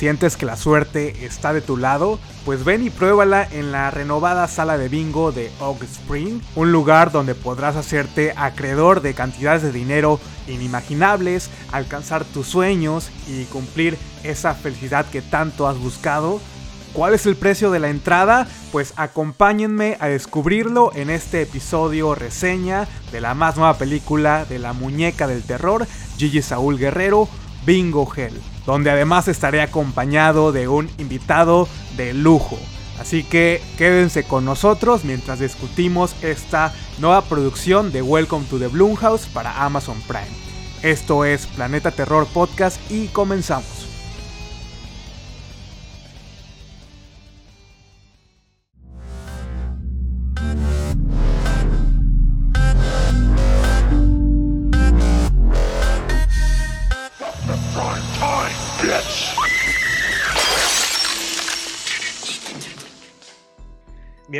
¿Sientes que la suerte está de tu lado? Pues ven y pruébala en la renovada sala de bingo de Oak Spring, un lugar donde podrás hacerte acreedor de cantidades de dinero inimaginables, alcanzar tus sueños y cumplir esa felicidad que tanto has buscado. ¿Cuál es el precio de la entrada? Pues acompáñenme a descubrirlo en este episodio reseña de la más nueva película de la muñeca del terror, Gigi Saúl Guerrero, Bingo Hell, donde además estaré acompañado de un invitado de lujo. Así que quédense con nosotros mientras discutimos esta nueva producción de Welcome to the Bloomhouse para Amazon Prime. Esto es Planeta Terror Podcast y comenzamos.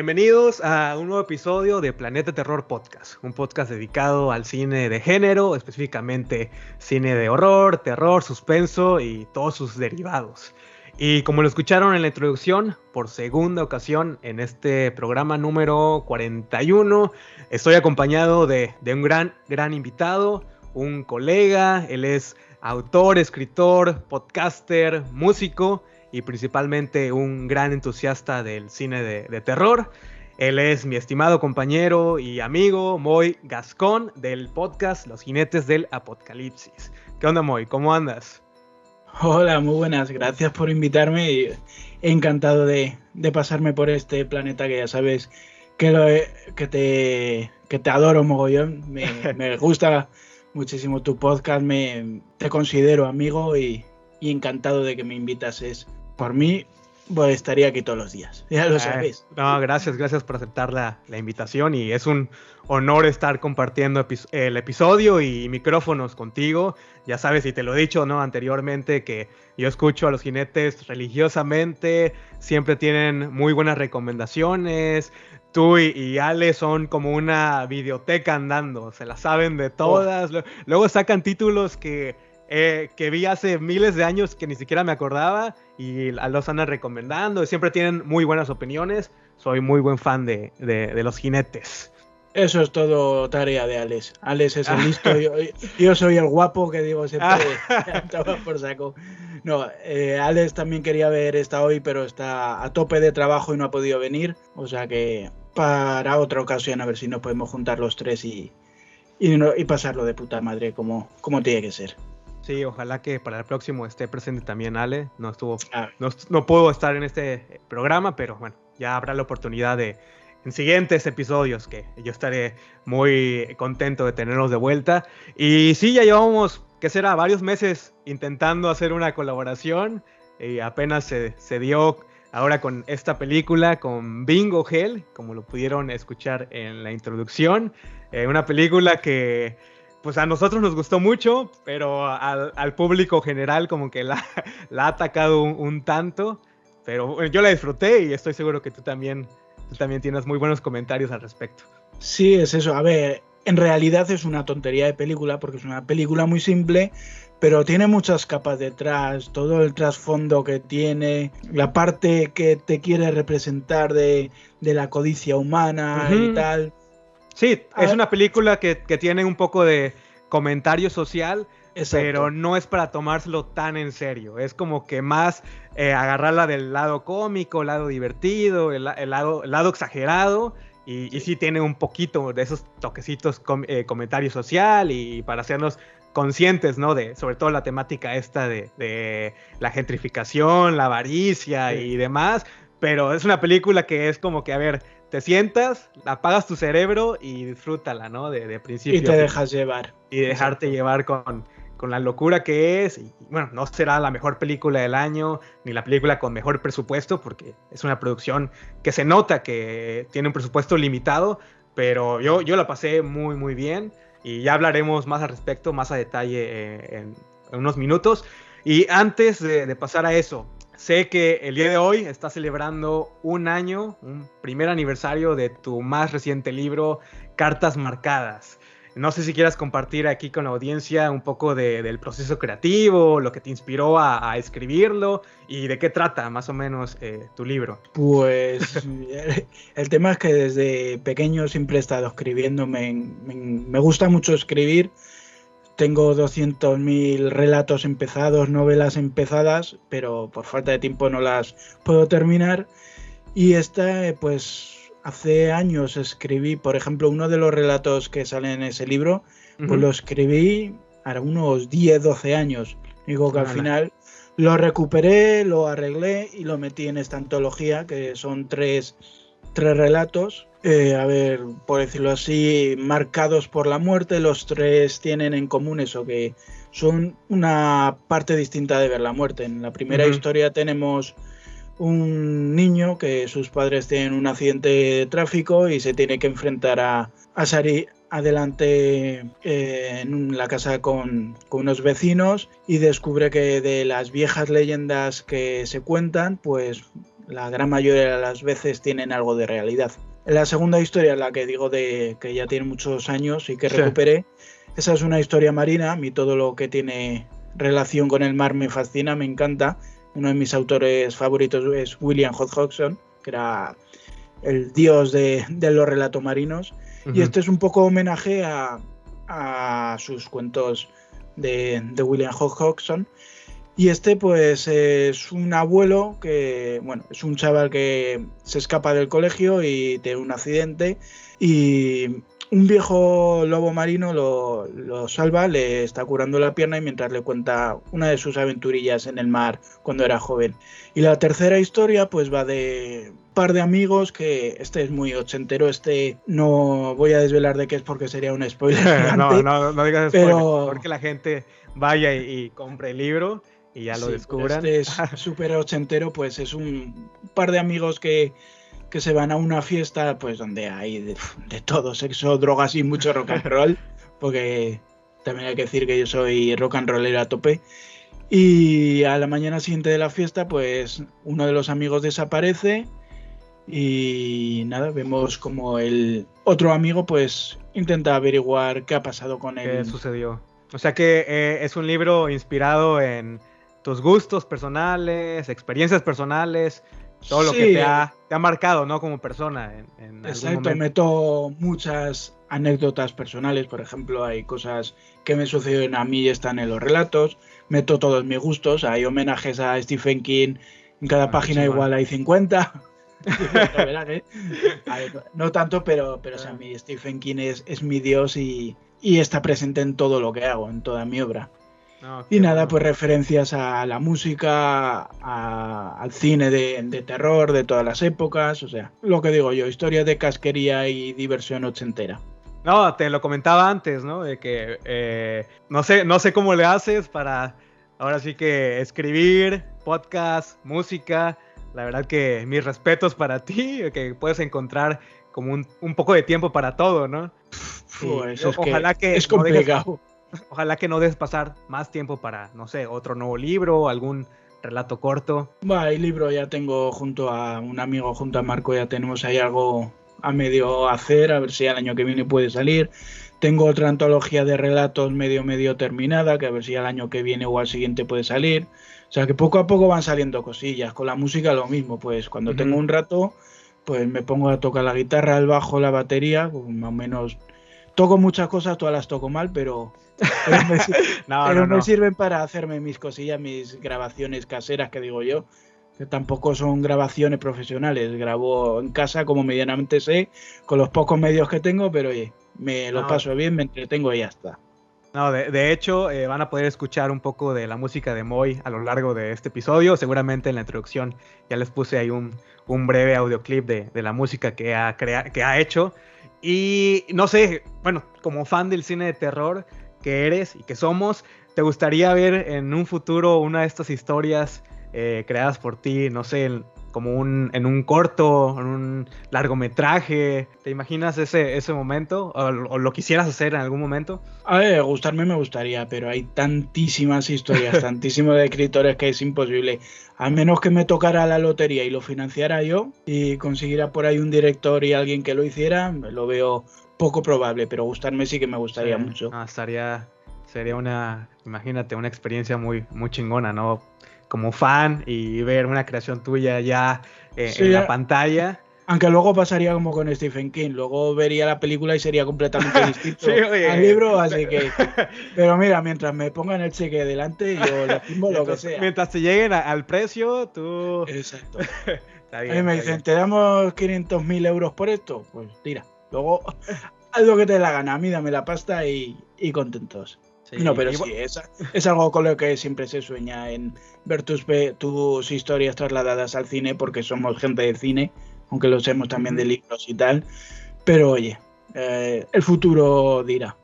Bienvenidos a un nuevo episodio de Planeta Terror Podcast, un podcast dedicado al cine de género, específicamente cine de horror, terror, suspenso y todos sus derivados. Y como lo escucharon en la introducción, por segunda ocasión en este programa número 41, estoy acompañado de, un gran, gran invitado, un colega, él es autor, escritor, podcaster, músico y principalmente un gran entusiasta del cine de, terror. Él es mi estimado compañero y amigo Moy Gascón del podcast Los Jinetes del Apocalipsis. ¿Qué onda Moy? ¿Cómo andas? Hola, muy buenas. Gracias por invitarme y encantado de, pasarme por este planeta que ya sabes que, que, te, que te adoro mogollón. Me, me gusta muchísimo tu podcast, me, te considero amigo y, y encantado de que me invitas. Es por mí, pues estaría aquí todos los días, ya lo sabéis. No, gracias, gracias por aceptar la, invitación y es un honor estar compartiendo el episodio y micrófonos contigo. Ya sabes, y te lo he dicho ¿no? anteriormente, que yo escucho a los jinetes religiosamente, siempre tienen muy buenas recomendaciones. Tú y, Ale son como una videoteca andando, se la saben de todas. Luego sacan títulos que eh, que vi hace miles de años que ni siquiera me acordaba y los andan recomendando. Siempre tienen muy buenas opiniones. Soy muy buen fan de, los jinetes. Eso es todo tarea de Alex. Alex es el listo. yo, soy el guapo que digo siempre por saco. No, eh, Alex también quería ver esta hoy, pero está a tope de trabajo y no ha podido venir. O sea que para otra ocasión a ver si nos podemos juntar los tres y, y, pasarlo de puta madre como, como tiene que ser. Sí, ojalá que para el próximo esté presente también Ale. No estuvo, ah. no, puedo estar en este programa, pero bueno, ya habrá la oportunidad de en siguientes episodios que yo estaré muy contento de tenerlos de vuelta. Y sí, ya llevamos, que será, varios meses intentando hacer una colaboración y apenas se, se dio ahora con esta película, con Bingo Hell, como lo pudieron escuchar en la introducción. Eh, una película que pues a nosotros nos gustó mucho, pero al, público general como que la, ha atacado un, tanto. Pero yo la disfruté y estoy seguro que tú también, tú también tienes muy buenos comentarios al respecto. Sí, es eso. A ver, en realidad es una tontería de película porque es una película muy simple, pero tiene muchas capas detrás, todo el trasfondo que tiene, la parte que te quiere representar de, la codicia humana y tal. Sí, es una película que, tiene un poco de comentario social, pero no es para tomárselo tan en serio. Es como que más eh, agarrarla del lado cómico, el lado divertido, el, lado, lado exagerado. Y, sí tiene un poquito de esos toquecitos eh, comentario social y para hacernos conscientes, ¿no? De, sobre todo la temática esta de, la gentrificación, la avaricia y demás. Pero es una película que es como que, a ver, te sientas, apagas tu cerebro y disfrútala, ¿no? De, principio. Y te dejas llevar. Y dejarte llevar con, con, la locura que es. Y bueno, no será la mejor película del año, ni la película con mejor presupuesto, porque es una producción que se nota que tiene un presupuesto limitado, pero yo, yo la pasé muy, muy bien. Y ya hablaremos más al respecto, más a detalle eh, en, unos minutos. Y antes de pasar a eso, Sé que el día de hoy está celebrando un año, un primer aniversario de tu más reciente libro, Cartas Marcadas. no sé si quieras compartir aquí con la audiencia un poco del proceso creativo, lo que te inspiró a, escribirlo y de qué trata más o menos eh, tu libro. Pues el tema es que desde pequeño siempre he estado escribiendo, me gusta mucho escribir. Tengo 200.000 relatos empezados, novelas empezadas, pero por falta de tiempo no las puedo terminar. Y esta, eh, pues hace años escribí, por ejemplo, uno de los relatos que salen en ese libro, pues lo escribí a unos 10, 12 años. Digo que al final lo recuperé, lo arreglé y lo metí en esta antología, que son tres, tres relatos. Eh, a ver, por decirlo así, marcados por la muerte, los tres tienen en común eso, que son una parte distinta de ver la muerte. En la primera historia tenemos un niño que sus padres tienen un accidente de tráfico y se tiene que enfrentar a, salir adelante eh, en la casa con, unos vecinos y descubre que de las viejas leyendas que se cuentan, pues la gran mayoría de las veces tienen algo de realidad. La segunda historia, la que digo de que ya tiene muchos años y que recuperé, esa es una historia marina, a mí todo lo que tiene relación con el mar me fascina, me encanta uno de mis autores favoritos es William Hodgson, que era el dios de, los relatos marinos. Y este es un poco homenaje a, sus cuentos de, William Hodgson. Y este, pues, es un abuelo que, bueno, es un chaval que se escapa del colegio y tiene un accidente. Y un viejo lobo marino lo, salva, le está curando la pierna y mientras le cuenta una de sus aventurillas en el mar cuando era joven. Y la tercera historia pues va de un par de amigos que este es muy ochentero, este no voy a desvelar de qué es porque sería un spoiler. no, no, no digas spoiler, porque la gente vaya y, compre el libro y ya lo descubran. Este es súper ochentero, pues es un par de amigos que que se van a una fiesta pues donde hay de, todo, sexo, drogas y mucho rock and roll, porque también hay que decir que yo soy rock and roller a tope. Y a la mañana siguiente de la fiesta, pues uno de los amigos desaparece y nada, vemos como el otro amigo pues intenta averiguar qué ha pasado con él. ¿Qué sucedió? O sea que eh, es un libro inspirado en tus gustos personales, experiencias personales, todo lo que te ha, te ha, marcado, ¿no? Como persona. En, Exacto, meto muchas anécdotas personales, por ejemplo, hay cosas que me sucedieron a mí y están en los relatos, meto todos mis gustos, hay homenajes a Stephen King, en cada página igual hay 50. no tanto, pero, pero a mí Stephen King es, es mi dios y, y está presente en todo lo que hago, en toda mi obra y nada, pues referencias a la música, al cine de, terror de todas las épocas, o sea, lo que digo yo, historia de casquería y diversión ochentera. No, te lo comentaba antes, ¿no? De que eh, no, sé, no sé cómo le haces para ahora sí que escribir, podcast, música. La verdad que mis respetos para ti, que puedes encontrar como un, poco de tiempo para todo, ¿no? Pues ojalá que, es complicado. Ojalá que no des pasar más tiempo para, no sé, otro nuevo libro, algún relato corto. Va, el libro ya tengo junto a un amigo, junto a Marco, ya tenemos ahí algo a medio hacer, a ver si el año que viene puede salir. Tengo otra antología de relatos medio medio terminada, que a ver si al año que viene o al siguiente puede salir. O sea que poco a poco van saliendo cosillas. Con la música lo mismo, pues cuando tengo un rato, pues me pongo a tocar la guitarra, el bajo, la batería, pues más o menos toco muchas cosas, todas las toco mal, pero, pero, me, sirven para hacerme mis cosillas, mis grabaciones caseras, que digo yo, que tampoco son grabaciones profesionales. Grabo en casa como medianamente sé, con los pocos medios que tengo, pero oye, me lo paso bien, me entretengo y ya está. No, de, hecho, eh, van a poder escuchar un poco de la música de Moy a lo largo de este episodio. Seguramente en la introducción ya les puse ahí un, un breve audioclip de, de la música que ha, que ha hecho. Y no sé, bueno, como fan del cine de terror que eres y que somos, ¿te gustaría ver en un futuro una de estas historias eh, creadas por ti, no sé, como un, en un corto, en un largometraje. ¿Te imaginas ese, ese momento? ¿O, lo quisieras hacer en algún momento? A ver, gustarme me gustaría, pero hay tantísimas historias, tantísimos escritores que es imposible. A menos que me tocara la lotería y lo financiara yo y consiguiera por ahí un director y alguien que lo hiciera, lo veo poco probable, pero gustarme sí que me gustaría mucho. Ah, estaría, sería una, imagínate, una experiencia muy, muy chingona, ¿no? Como fan y ver una creación tuya ya eh, en la pantalla. Aunque luego pasaría como con Stephen King, luego vería la película y sería completamente distinto al libro, así que... Pero mira, mientras me pongan el cheque delante, yo le firmo lo que sea. Mientras te lleguen al precio, tú... Exacto. Está bien, me dicen, ¿te damos 500 mil euros por esto? Pues tira. Luego, haz lo que te dé la gana, a mí dame la pasta y, contentos. No, pero sí, es, es, algo con lo que siempre se sueña en ver tus, tus historias trasladadas al cine, porque somos gente de cine aunque lo seamos también de libros y tal. Pero oye, eh, el futuro dirá.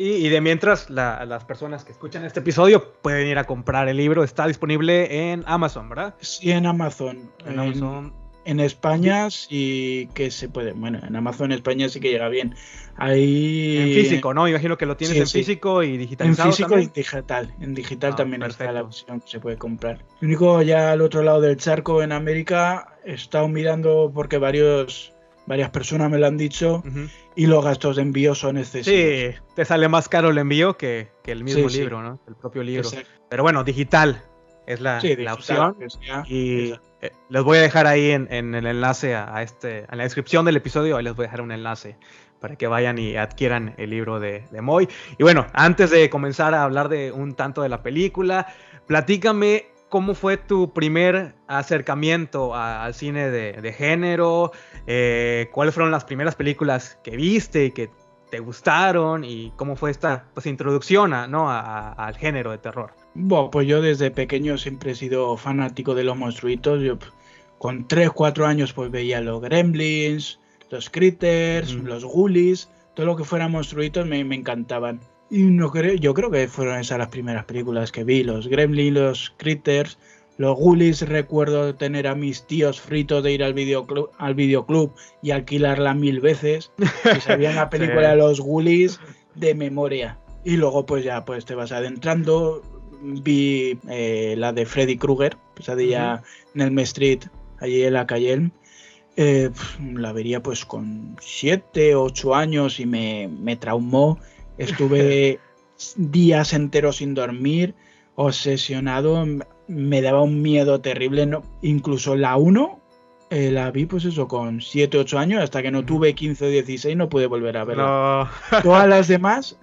Y, de mientras, las personas que escuchan este episodio pueden ir a comprar el libro. Está disponible en Amazon, ¿verdad? Sí, en Amazon. En, Amazon. En España sí que se puede. Bueno, en Amazon España sí que llega bien. Ahí... En físico, ¿no? Imagino que lo tienes en físico y digitalizado. En físico y digital. En digital ah, también está la opción que se puede comprar. Lo único, ya al otro lado del charco en América, he estado mirando porque varios varias personas me lo han dicho y los gastos de envío son excesivos. Sí, te sale más caro el envío que, el mismo libro, ¿no? El propio libro. Pero bueno, digital es la, la opción. y eh, les voy a dejar ahí en, el enlace a, este, en la descripción del episodio, ahí les voy a dejar un enlace para que vayan y adquieran el libro de, de Moy. Y bueno, antes de comenzar a hablar de un tanto de la película, platícame ¿Cómo fue tu primer acercamiento al cine de, género? Eh, ¿Cuáles fueron las primeras películas que viste y que te gustaron? ¿Y cómo fue esta pues, introducción ¿no? al género de terror? Bueno, pues yo desde pequeño siempre he sido fanático de los monstruitos. Yo con 3, 4 años pues veía los Gremlins, los Critters, los Ghoulies, todo lo que fuera monstruitos me encantaban. Y no creo, yo creo que fueron esas las primeras películas que vi, los Gremlins, los Critters, los Ghoulies, recuerdo tener a mis tíos fritos de ir al videoclub, al videoclub y alquilarla mil veces, y sabían la película de los Ghoulies de memoria. Y luego pues ya pues te vas adentrando, vi eh, la de Freddy Krueger, pesadilla en el Street, allí en la calle eh, la vería pues con 7, 8 años y me, me traumó. Estuve días enteros sin dormir, obsesionado, me daba un miedo terrible. No, incluso la 1 eh, la vi, pues eso, con 7, 8 años, hasta que no tuve 15 o 16, no pude volver a verla. Todas las demás,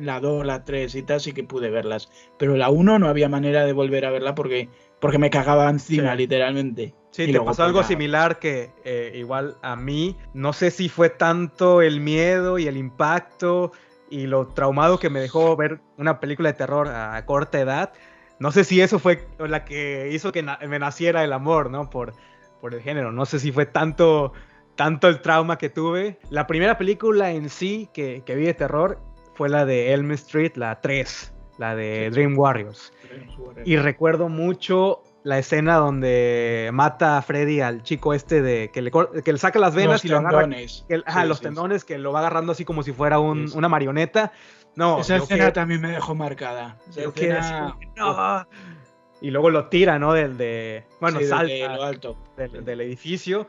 la 2, la 3 y tal, sí que pude verlas. Pero la 1 no había manera de volver a verla porque, porque me cagaba encima, literalmente. Sí, te pasó algo similar que eh, igual a mí, no sé si fue tanto el miedo y el impacto y lo traumado que me dejó ver una película de terror a corta edad. No sé si eso fue la que hizo que me naciera el amor, ¿no? Por, por el género. No sé si fue tanto, tanto el trauma que tuve. La primera película en sí que, que vi de terror fue la de Elm Street, la 3, la de Dream Warriors. Y recuerdo mucho la escena donde mata a Freddy al chico este de que le, que le saca las venas y lo agarra. Que, los tendones, que lo va agarrando así como si fuera una marioneta. No, esa escena también me dejó marcada. Y luego lo tira, ¿no? Del de. Bueno, salta lo alto. Del, edificio.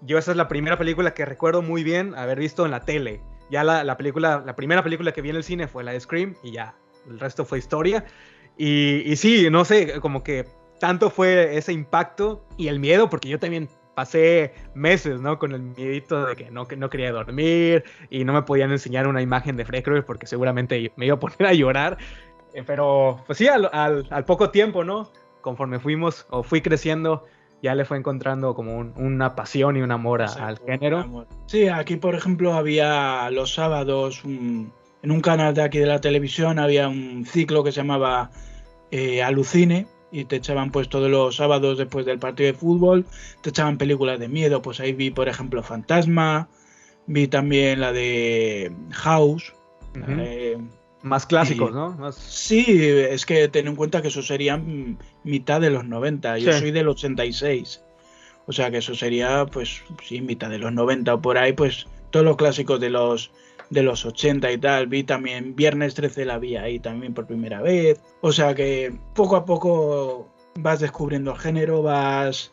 Yo esa es la primera película que recuerdo muy bien haber visto en la tele. Ya la, la película, la primera película que vi en el cine fue la de Scream y ya. El resto fue historia. Y, y sí, no sé, como que tanto fue ese impacto y el miedo, porque yo también pasé meses, ¿no? Con el miedito de que no, que no quería dormir y no me podían enseñar una imagen de Freddy porque seguramente me iba a poner a llorar. Eh, pero, pues sí, al, al, poco tiempo, ¿no? Conforme fuimos o fui creciendo, ya le fue encontrando como una pasión y un amor al género. Sí, aquí, por ejemplo, había los sábados, en un canal de aquí de la televisión, había un ciclo que se llamaba eh, Alucine, y te echaban pues todos los sábados después del partido de fútbol, te echaban películas de miedo, pues ahí vi por ejemplo Fantasma, vi también la de House. Más clásicos, ¿no? Sí, es que ten en cuenta que eso serían mitad de los 90, yo soy del 86. O sea que eso sería, pues, sí, mitad de los 90 o por ahí, pues, todos los clásicos de los de los 80 y tal. Vi también Viernes 13 la vi ahí también por primera vez. O sea que poco a poco vas descubriendo el género, vas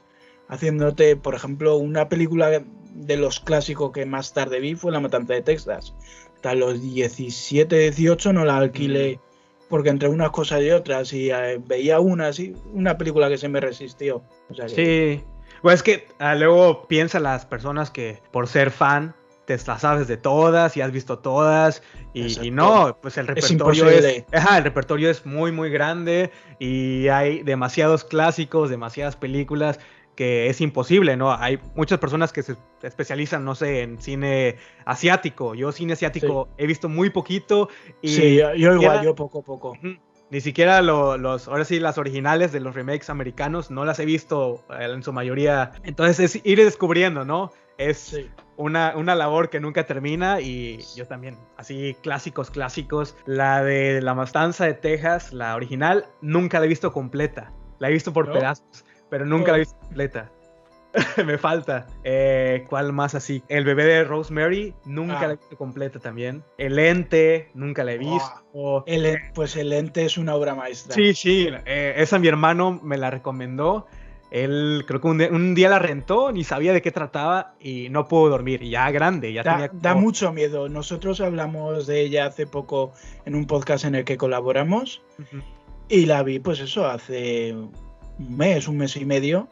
haciéndote, por ejemplo, una película de los clásicos que más tarde vi fue La Matanza de Texas. Hasta los 17, 18 no la alquilé porque entre unas cosas y otras y eh, veía una así, una película que se me resistió. Sí. Pues es que ah, luego piensa las personas que por ser fan te las sabes de todas y has visto todas y, no, pues el repertorio es, el repertorio es muy muy grande y hay demasiados clásicos, demasiadas películas que es imposible, ¿no? Hay muchas personas que se especializan, no sé, en cine asiático. Yo cine asiático he visto muy poquito. Y sí, yo igual, yo poco a poco. Ni siquiera los, ahora sí, las originales de los remakes americanos, no las he visto eh, en su mayoría. Entonces es ir descubriendo, ¿no? Es una, una labor que nunca termina y yo también, así clásicos, clásicos. La de La Mastanza de Texas, la original, nunca la he visto completa. La he visto por pedazos pero nunca la he visto completa. me falta. Eh, ¿Cuál más así? El bebé de Rosemary, nunca ah. la he visto completa también. El ente, nunca la he visto. el, pues el ente es una obra maestra. Sí, sí. Eh, esa mi hermano me la recomendó. Él creo que un día, la rentó, ni sabía de qué trataba y no pudo dormir. ya grande, ya da, tenía. Da mucho miedo. Nosotros hablamos de ella hace poco en un podcast en el que colaboramos. Y la vi, pues eso, hace un mes, un mes y medio,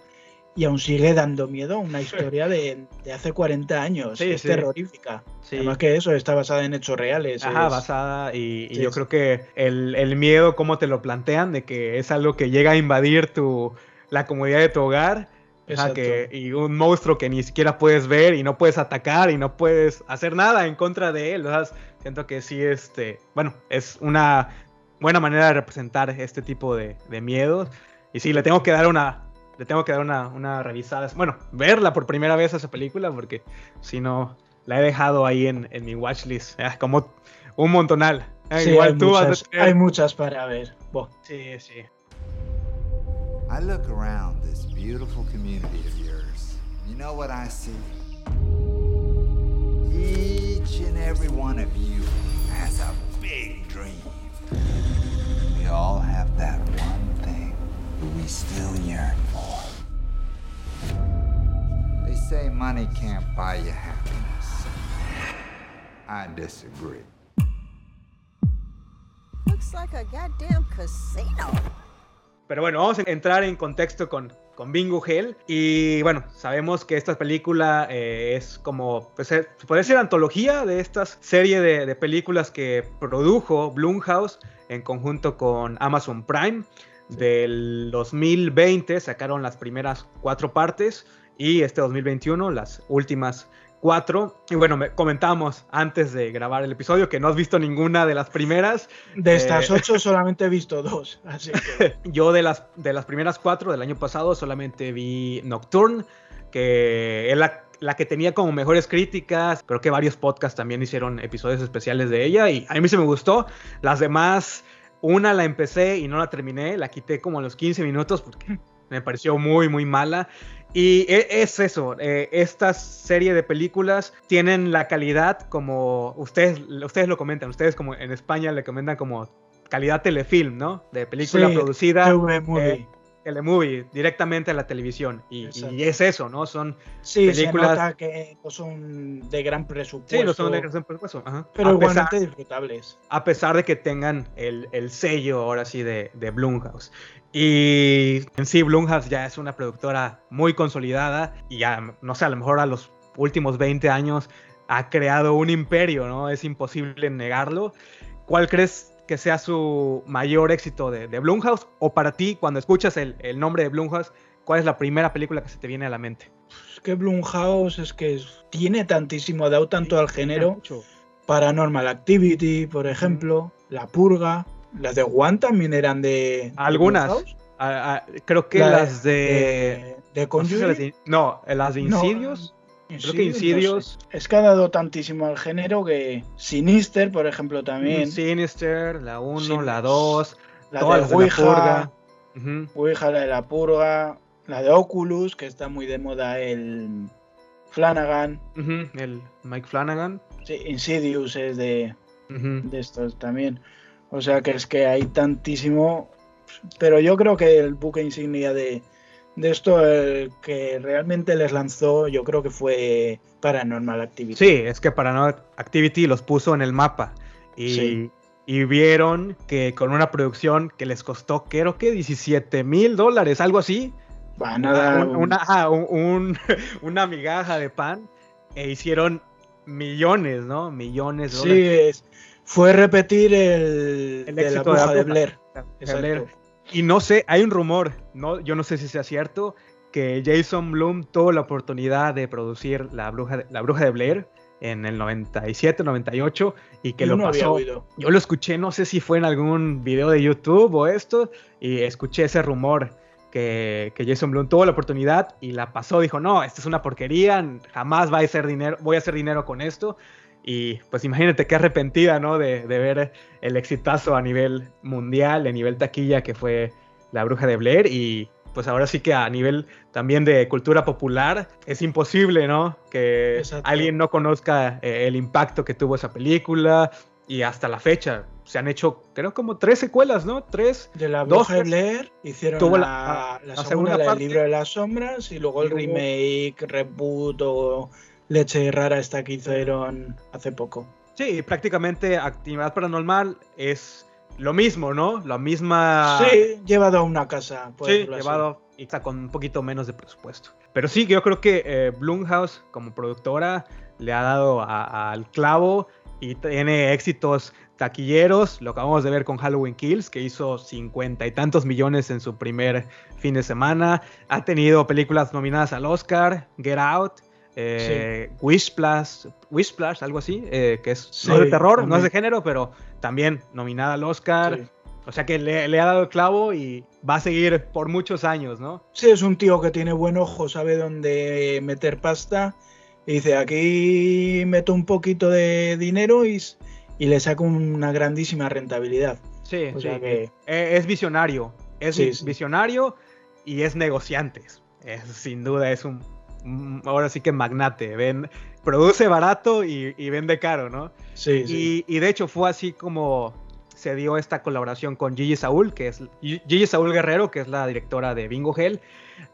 y aún sigue dando miedo una historia de, hace 40 años. es terrorífica. Además que eso está basada en hechos reales. Ajá, basada y, yo creo que el, miedo, como te lo plantean, de que es algo que llega a invadir tu, la comodidad de tu hogar. que, y un monstruo que ni siquiera puedes ver y no puedes atacar y no puedes hacer nada en contra de él. Siento que sí, este, bueno, es una buena manera de representar este tipo de, de miedos. Y sí, le tengo que dar una. Le tengo que dar una, una revisada. Bueno, verla por primera vez esa película, porque si no, la he dejado ahí en, en mi watchlist. Ah, como un montonal. Ah, sí, igual hay, tú muchas, hay muchas para ver. Bo. Sí, sí. I look around this beautiful community of yours. You know what I see? Each and every one of you has a big dream. We all have that one we still yearn for. They say money can't buy you happiness. I disagree. Looks like a goddamn casino. Pero bueno, vamos a entrar en contexto con, con Bingo Hell. Y bueno, sabemos que esta película eh, es como, pues, eh, puede ser antología de esta serie de, de películas que produjo Blumhouse en conjunto con Amazon Prime del 2020 sacaron las primeras cuatro partes y este 2021 las últimas cuatro. Y bueno, me comentamos antes de grabar el episodio que no has visto ninguna de las primeras. De estas eh, ocho solamente he visto dos. Yo de las, de las primeras cuatro del año pasado solamente vi Nocturne, que es la, la, que tenía como mejores críticas. Creo que varios podcasts también hicieron episodios especiales de ella y a mí se me gustó. Las demás una la empecé y no la terminé, la quité como a los 15 minutos porque me pareció muy, muy mala. Y e, es eso, eh, esta serie de películas tienen la calidad como ustedes, ustedes lo comentan, ustedes como en España le comentan como calidad telefilm, ¿no? De película producida. Eh, telemovie directamente a la televisión. Y, es eso, ¿no? Son sí, películas. que no son de gran presupuesto. Sí, no son de gran presupuesto. Pero igualmente disfrutables. A pesar de que tengan el, el sello ahora sí de, de Blumhouse. Y en sí, Blumhouse ya es una productora muy consolidada y ya, no sé, a lo mejor a los últimos 20 años ha creado un imperio, ¿no? Es imposible negarlo. ¿Cuál crees que sea su mayor éxito de, de Blumhouse? O para ti, cuando escuchas el, el, nombre de Blumhouse, ¿cuál es la primera película que se te viene a la mente? Es que Blumhouse es que tiene tantísimo, dado tanto al género. Paranormal Activity, por ejemplo, La Purga, las de One también eran de. Algunas. creo que las de. ¿De, de no, las de Insidious. Creo que Insidious. Es que ha dado tantísimo al género que Sinister, por ejemplo, también. Sinister, la 1, la 2, la de la Ouija, Ouija, la de la Purga, la de Oculus, que está muy de moda el Flanagan. El Mike Flanagan. Sí, Insidious es de, de estos también. O sea que es que hay tantísimo. Pero yo creo que el buque insignia de, De esto, el que realmente les lanzó, yo creo que fue Paranormal Activity. Sí, es que Paranormal Activity los puso en el mapa. Y, Sí. y vieron que con una producción que les costó, creo que 17 mil dólares, algo así. Va, nada, un- una, ah, un- un- una migaja de pan. E hicieron millones, ¿no? Millones de Sí, dólares. es- fue repetir el, El éxito de la bruja. Blair. De. Blair. Y no sé, hay un rumor, no, yo no sé si sea cierto, que Jason Bloom tuvo la oportunidad de producir La Bruja de, la bruja de Blair en el 97, 98 y que Yo lo no pasó. Yo lo escuché, no sé si fue en algún video de YouTube o esto, y escuché ese rumor que, que Jason Bloom tuvo la oportunidad y la pasó. Dijo, no, esta es una porquería, jamás va a hacer dinero, voy a hacer dinero con esto. Y pues imagínate qué arrepentida, ¿no? De, de ver el exitazo a nivel mundial, a nivel taquilla que fue La Bruja de Blair. Y pues ahora sí que a nivel también de cultura popular es imposible, ¿no? Que Exacto. alguien no conozca eh, el impacto que tuvo esa película. Y hasta la fecha se han hecho, creo, como tres secuelas, ¿no? Tres. De la Dos, bruja de. Blair hicieron Tuvo la, la- la la segunda, la del parte. libro de las sombras y luego el remake, reboot o leche rara esta que hicieron hace poco. Sí, prácticamente Actividad Paranormal es lo mismo, ¿no? La misma. Sí, llevado a una casa. Sí, así. llevado y está con un poquito menos de presupuesto. Pero sí, yo creo que eh, Blumhouse como productora le ha dado al clavo y tiene éxitos taquilleros. Lo acabamos de ver con Halloween Kills, que hizo cincuenta y tantos millones en su primer fin de semana. Ha tenido películas nominadas al Oscar, Get Out. Eh, Wishplash, Wishplash, algo así, eh, que es no Sí, de terror, no es de género, pero también nominada al Oscar. Sí. O sea que le, le ha dado el clavo y va a seguir por muchos años, ¿no? Sí, es un tío que tiene buen ojo, sabe dónde meter pasta. Y dice, aquí meto un poquito de dinero y, y le saco una grandísima rentabilidad. Sí, O sí. sea que- Eh, Es visionario. Es Sí, vi- sí. visionario y es negociante. Es, sin duda es un- ahora sí que magnate. Ven, produce barato y, y vende caro, ¿no? Sí, sí. Y, y de hecho fue así como se dio esta colaboración con Gigi Saúl, que es Gigi Saúl Guerrero, que es la directora de Bingo Hell.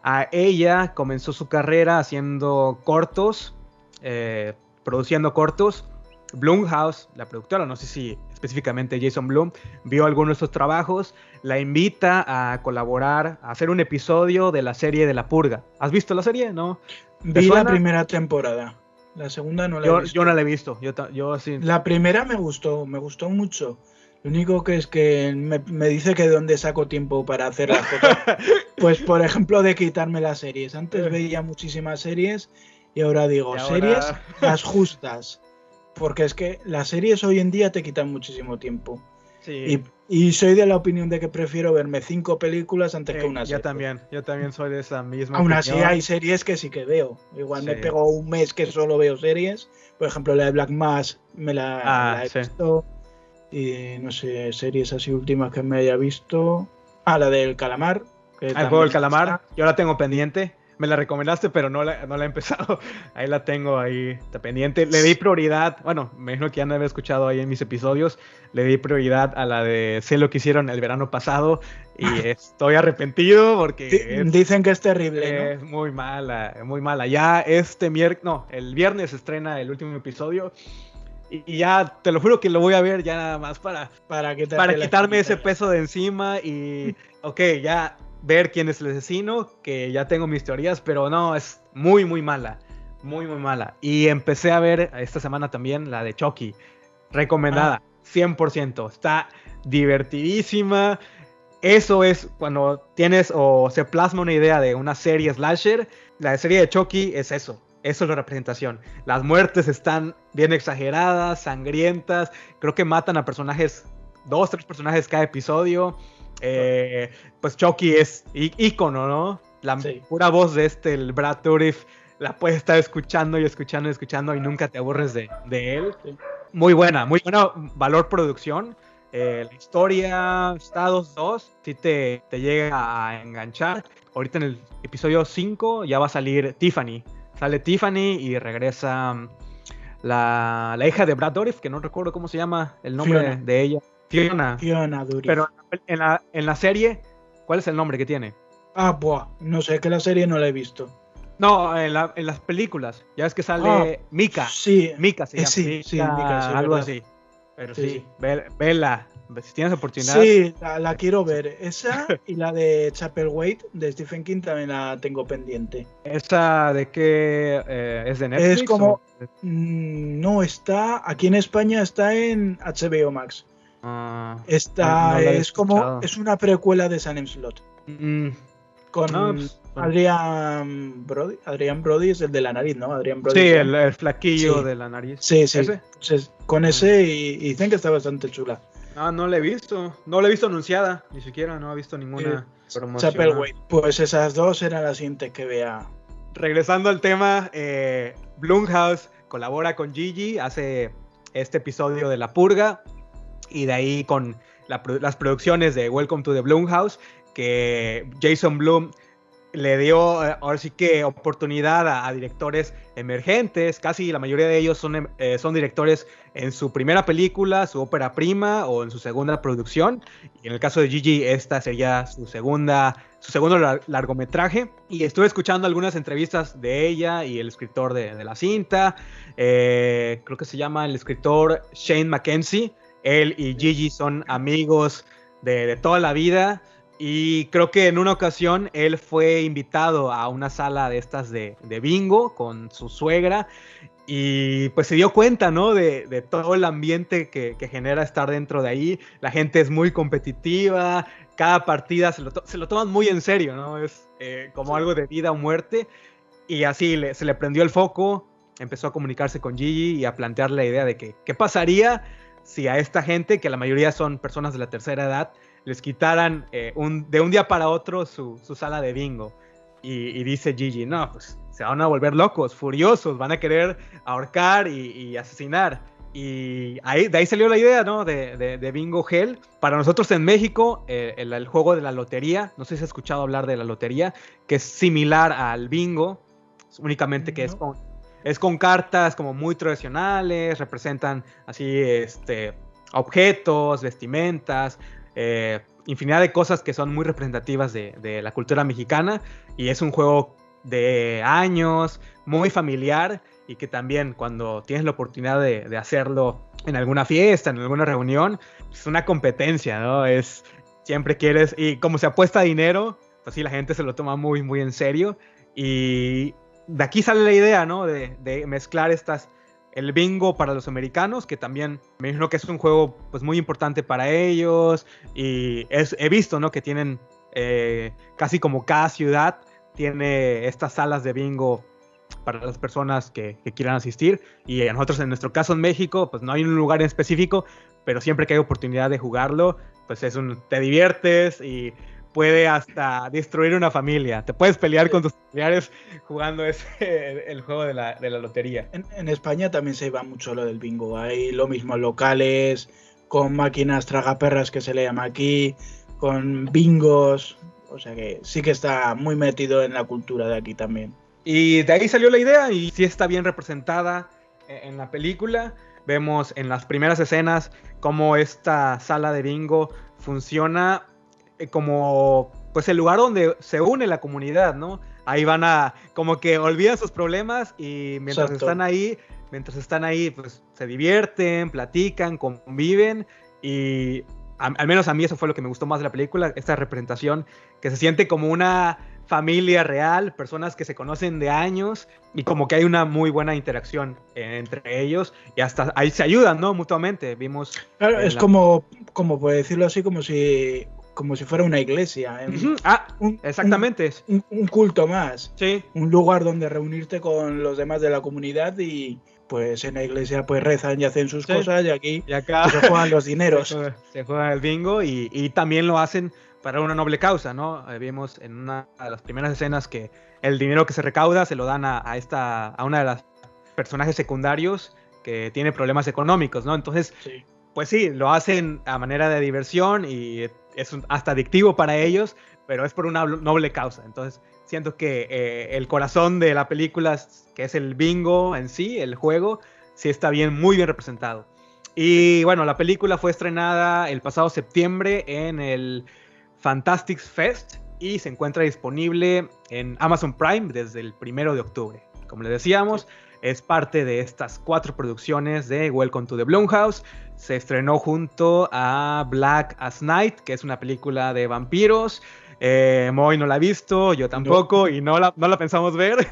A ella comenzó su carrera haciendo cortos, eh, produciendo cortos. Blumhouse, la productora, no sé si específicamente Jason Blum, vio algunos de estos trabajos, la invita a colaborar, a hacer un episodio de la serie de La Purga. ¿Has visto la serie? ¿No? ¿te Vi la primera temporada. La segunda no la he Yo, visto. yo no la he visto. Yo, yo sí. La primera me gustó, me gustó mucho. Lo único que es que me, me dice que de dónde saco tiempo para hacer las cosas. Pues, por ejemplo, de quitarme las series. Antes veía muchísimas series y ahora digo, Y ahora- series las justas. Porque es que las series hoy en día te quitan muchísimo tiempo. Sí. Y, y soy de la opinión de que prefiero verme cinco películas antes Eh, que una yo serie. también, yo también soy de esa misma. Aún así opinión. hay series que sí que veo. Igual me Sí. pego un mes que solo veo series. Por ejemplo, la de Black Mass me la, Ah, la he sí. visto. Y no sé, series así últimas que me haya visto. Ah, la del calamar. que Ah, el juego del calamar, está. yo la tengo pendiente. Me la recomendaste, pero no la, no la he empezado. Ahí la tengo ahí está pendiente. Le di prioridad, bueno, me imagino que ya no había escuchado ahí en mis episodios. Le di prioridad a la de sé lo que hicieron el verano pasado y estoy arrepentido porque es, Dicen que es terrible, ¿no? es muy mala, muy mala. Ya este miércoles, no, el viernes estrena el último episodio y, ya te lo juro que lo voy a ver ya nada más para Para, para quitarme ese peso de encima y, ok, ya ver quién es el asesino, que ya tengo mis teorías, pero no, es muy, muy mala, muy, muy mala. Y empecé a ver esta semana también la de Chucky, recomendada, 100%, está divertidísima. Eso es cuando tienes o se plasma una idea de una serie slasher, la serie de Chucky es eso. Eso es la representación. Las muertes están bien exageradas, sangrientas. Creo que matan a personajes, dos, tres personajes cada episodio. Eh, pues Chucky es ícono, ¿no? La Sí. pura voz de este, el Brad Dourif, la puedes estar escuchando y escuchando y escuchando y nunca te aburres de, de él. Sí. Muy buena, muy buena valor producción. Eh, la historia está 2-2, si te, te llega a enganchar. Ahorita en el episodio 5 ya va a salir Tiffany. Sale Tiffany y regresa mm, la, la hija de Brad Dourif, que no recuerdo cómo se llama el nombre Fiona. de ella. Fiona. Fiona Dourif. Pero en la, en la serie, ¿cuál es el nombre que tiene? Ah, buah, no sé, que la serie no la he visto. No, en, la- en las películas. Ya es que sale Ah, Mika. Sí, Mika se Eh, llama. sí, sí, Mika, sí, algo verdad. así. Pero Sí, sí, sí. ve- vela. Si tienes oportunidad. sí, la, la quiero ver. Esa y la de Chapel Wait de Stephen King también la tengo pendiente. ¿Esa de qué eh, es de Netflix? como- o- Mm, No está, aquí en España está en HBO Max. Ah, Está, No, no es como, escuchado. es una precuela de Salem Slot. mm, Con no, pues, bueno. Adrián Brody. Adrián Brody es el de la nariz, ¿no? Adrián Brody. Sí, el, el flaquillo Sí. de la nariz. Sí, sí. ¿Ese? Pues con ese y, y dicen que está bastante chula. Ah, no la he visto. No la he visto anunciada. Ni siquiera, no he visto ninguna promoción. Pues esas dos eran las siguientes que vea. Regresando al tema, eh, Blumhouse colabora con Gigi, hace este episodio de La Purga y de ahí con las producciones de Welcome to the Blumhouse, que Jason Blum le dio eh, ahora sí que oportunidad a, directores emergentes, casi la mayoría de ellos son, em- eh, son directores en su primera película, su ópera prima o en su segunda producción. Y en el caso de Gigi, esta sería su segunda, su segundo lar- largometraje. Y estuve escuchando algunas entrevistas de ella y el escritor de, de la cinta. Eh, creo que se llama el escritor Shane Mackenzie. Él y Gigi son amigos de, toda la vida. Y creo que en una ocasión él fue invitado a una sala de estas de, bingo con su suegra y pues se dio cuenta, ¿no? De, todo el ambiente que, genera estar dentro de ahí. La gente es muy competitiva, cada partida se lo, to- toman muy en serio, ¿no? Es eh, como algo de vida o muerte. Y así le- se le prendió el foco, empezó a comunicarse con Gigi y a plantear la idea de que qué pasaría si a esta gente, que la mayoría son personas de la tercera edad, les quitaran eh, un, de un día para otro su, su sala de bingo. Y, y dice Gigi, no, pues se van a volver locos, furiosos, van a querer ahorcar y, y asesinar. Y ahí, de ahí salió la idea, ¿no? De, de- de Bingo Hell. Para nosotros en México, eh, el, el juego de la lotería, no sé si has escuchado hablar de la lotería, que es similar al bingo, únicamente que es con, es con cartas como muy tradicionales, representan así este, objetos, vestimentas, eh, infinidad de cosas que son muy representativas de, de la cultura mexicana y es un juego de años, muy familiar y que también cuando tienes la oportunidad de, de hacerlo en alguna fiesta, en alguna reunión, es una competencia, ¿no? Es, siempre quieres, y como se apuesta dinero, pues sí, la gente se lo toma muy, muy en serio y de aquí sale la idea, ¿no? De, mezclar estas, el bingo para los americanos, que también me imagino que es un juego pues muy importante para ellos y he visto, ¿no? Que tienen eh, casi como cada ciudad tiene estas salas de bingo para las personas que, que quieran asistir y nosotros en nuestro caso en México pues no hay un lugar en específico pero siempre que hay oportunidad de jugarlo pues es un te diviertes y puede hasta destruir una familia te puedes pelear con tus familiares jugando ese el, juego de la, de la lotería En, en España también se va mucho lo del bingo. Hay lo mismo en locales, con máquinas tragaperras que se le llama aquí, con bingos. O sea que sí que está muy metido en la cultura de aquí también. Y de ahí salió la idea y sí está bien representada eh, en la película. Vemos en las primeras escenas cómo esta sala de bingo funciona como pues el lugar donde se une la comunidad, ¿no? Ahí van a como que olvidan sus problemas y mientras Exacto. están ahí, mientras están ahí pues se divierten, platican, conviven y a- al menos a mí eso fue lo que me gustó más de la película, esta representación que se siente como una familia real, personas que se conocen de años y como que hay una muy buena interacción eh, entre ellos y hasta ahí se ayudan, ¿no? Mutuamente. Vimos. Claro, es la- como, como por decirlo así, como si, como si fuera una iglesia. ¿eh? Ah, Un- exactamente. Un, un culto más. Sí, Un lugar donde reunirte con los demás de la comunidad y pues en la iglesia pues rezan y hacen sus Sí. cosas y aquí y acá pues, se juegan los dineros. se juega- se juega el bingo y, y también lo hacen para una noble causa, ¿no? Eh, vimos en una de las primeras escenas que el dinero que se recauda se lo dan a, a esta, a una de las personajes secundarios que tiene problemas económicos, ¿no? Entonces, Sí. pues sí, lo hacen a manera de diversión y es un- hasta adictivo para ellos, pero es por una bl- noble causa. Entonces, siento que eh, el corazón de la película, que es el bingo en sí, el juego, sí está bien, muy bien representado. Y bueno, la película fue estrenada el pasado septiembre en el Fantastic Fest, y se encuentra disponible en Amazon Prime desde el primero de octubre. Como les decíamos, es parte de estas cuatro producciones de Welcome to the Blumhouse. Se estrenó junto a Black as Night, que es una película de vampiros. Eh, Moy no la ha visto, yo tampoco, y no la, no la pensamos ver.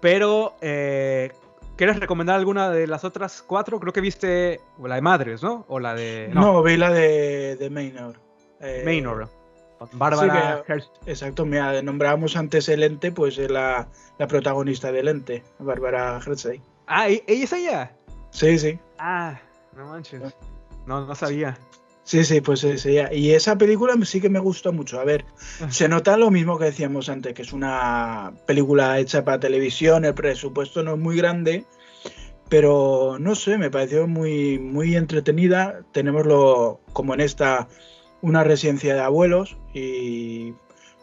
Pero, eh, ¿quieres recomendar alguna de las otras cuatro? Creo que viste la de Madres, ¿no? O la de. No, vi la de, de Maynor. Eh, Maynor. Bárbara sí, Exacto, mira, nombrábamos antes el ente, pues es la, la protagonista del ente, Bárbara Hershey. Ah, ¿ella es ella? Sí, sí. Ah, no manches. No, no sabía. Sí, sí, pues es ella. Y esa película sí que me gustó mucho. A ver, se nota lo mismo que decíamos antes, que es una película hecha para televisión, el presupuesto no es muy grande, pero no sé, me pareció muy, muy entretenida. Tenemos lo, como en esta una residencia de abuelos y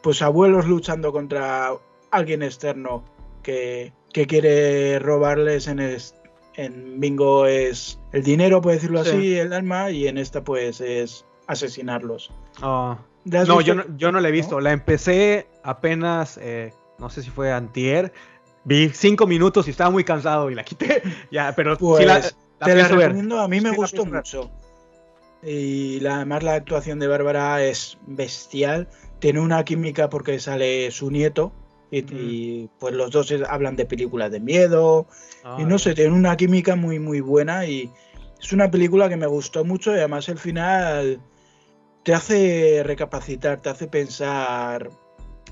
pues abuelos luchando contra alguien externo que, que quiere robarles en, en Bingo es el dinero, por decirlo Sí. así, el alma, y en esta pues es asesinarlos. Oh. ¿La has No, yo no, yo no la he visto. La empecé apenas, eh, no sé si fue antier. Vi cinco minutos y estaba muy cansado y la quité. Ya, pero Pues sí la, la te la recomiendo, a mí me Sí gustó mucho. Y la- además la actuación de Bárbara es bestial. Tiene una química porque sale su nieto. Y, y, pues los dos hablan de películas de miedo. Ah, y no sé, tiene una química muy muy buena. Y es una película que me gustó mucho. Y además el final te hace recapacitar, te hace pensar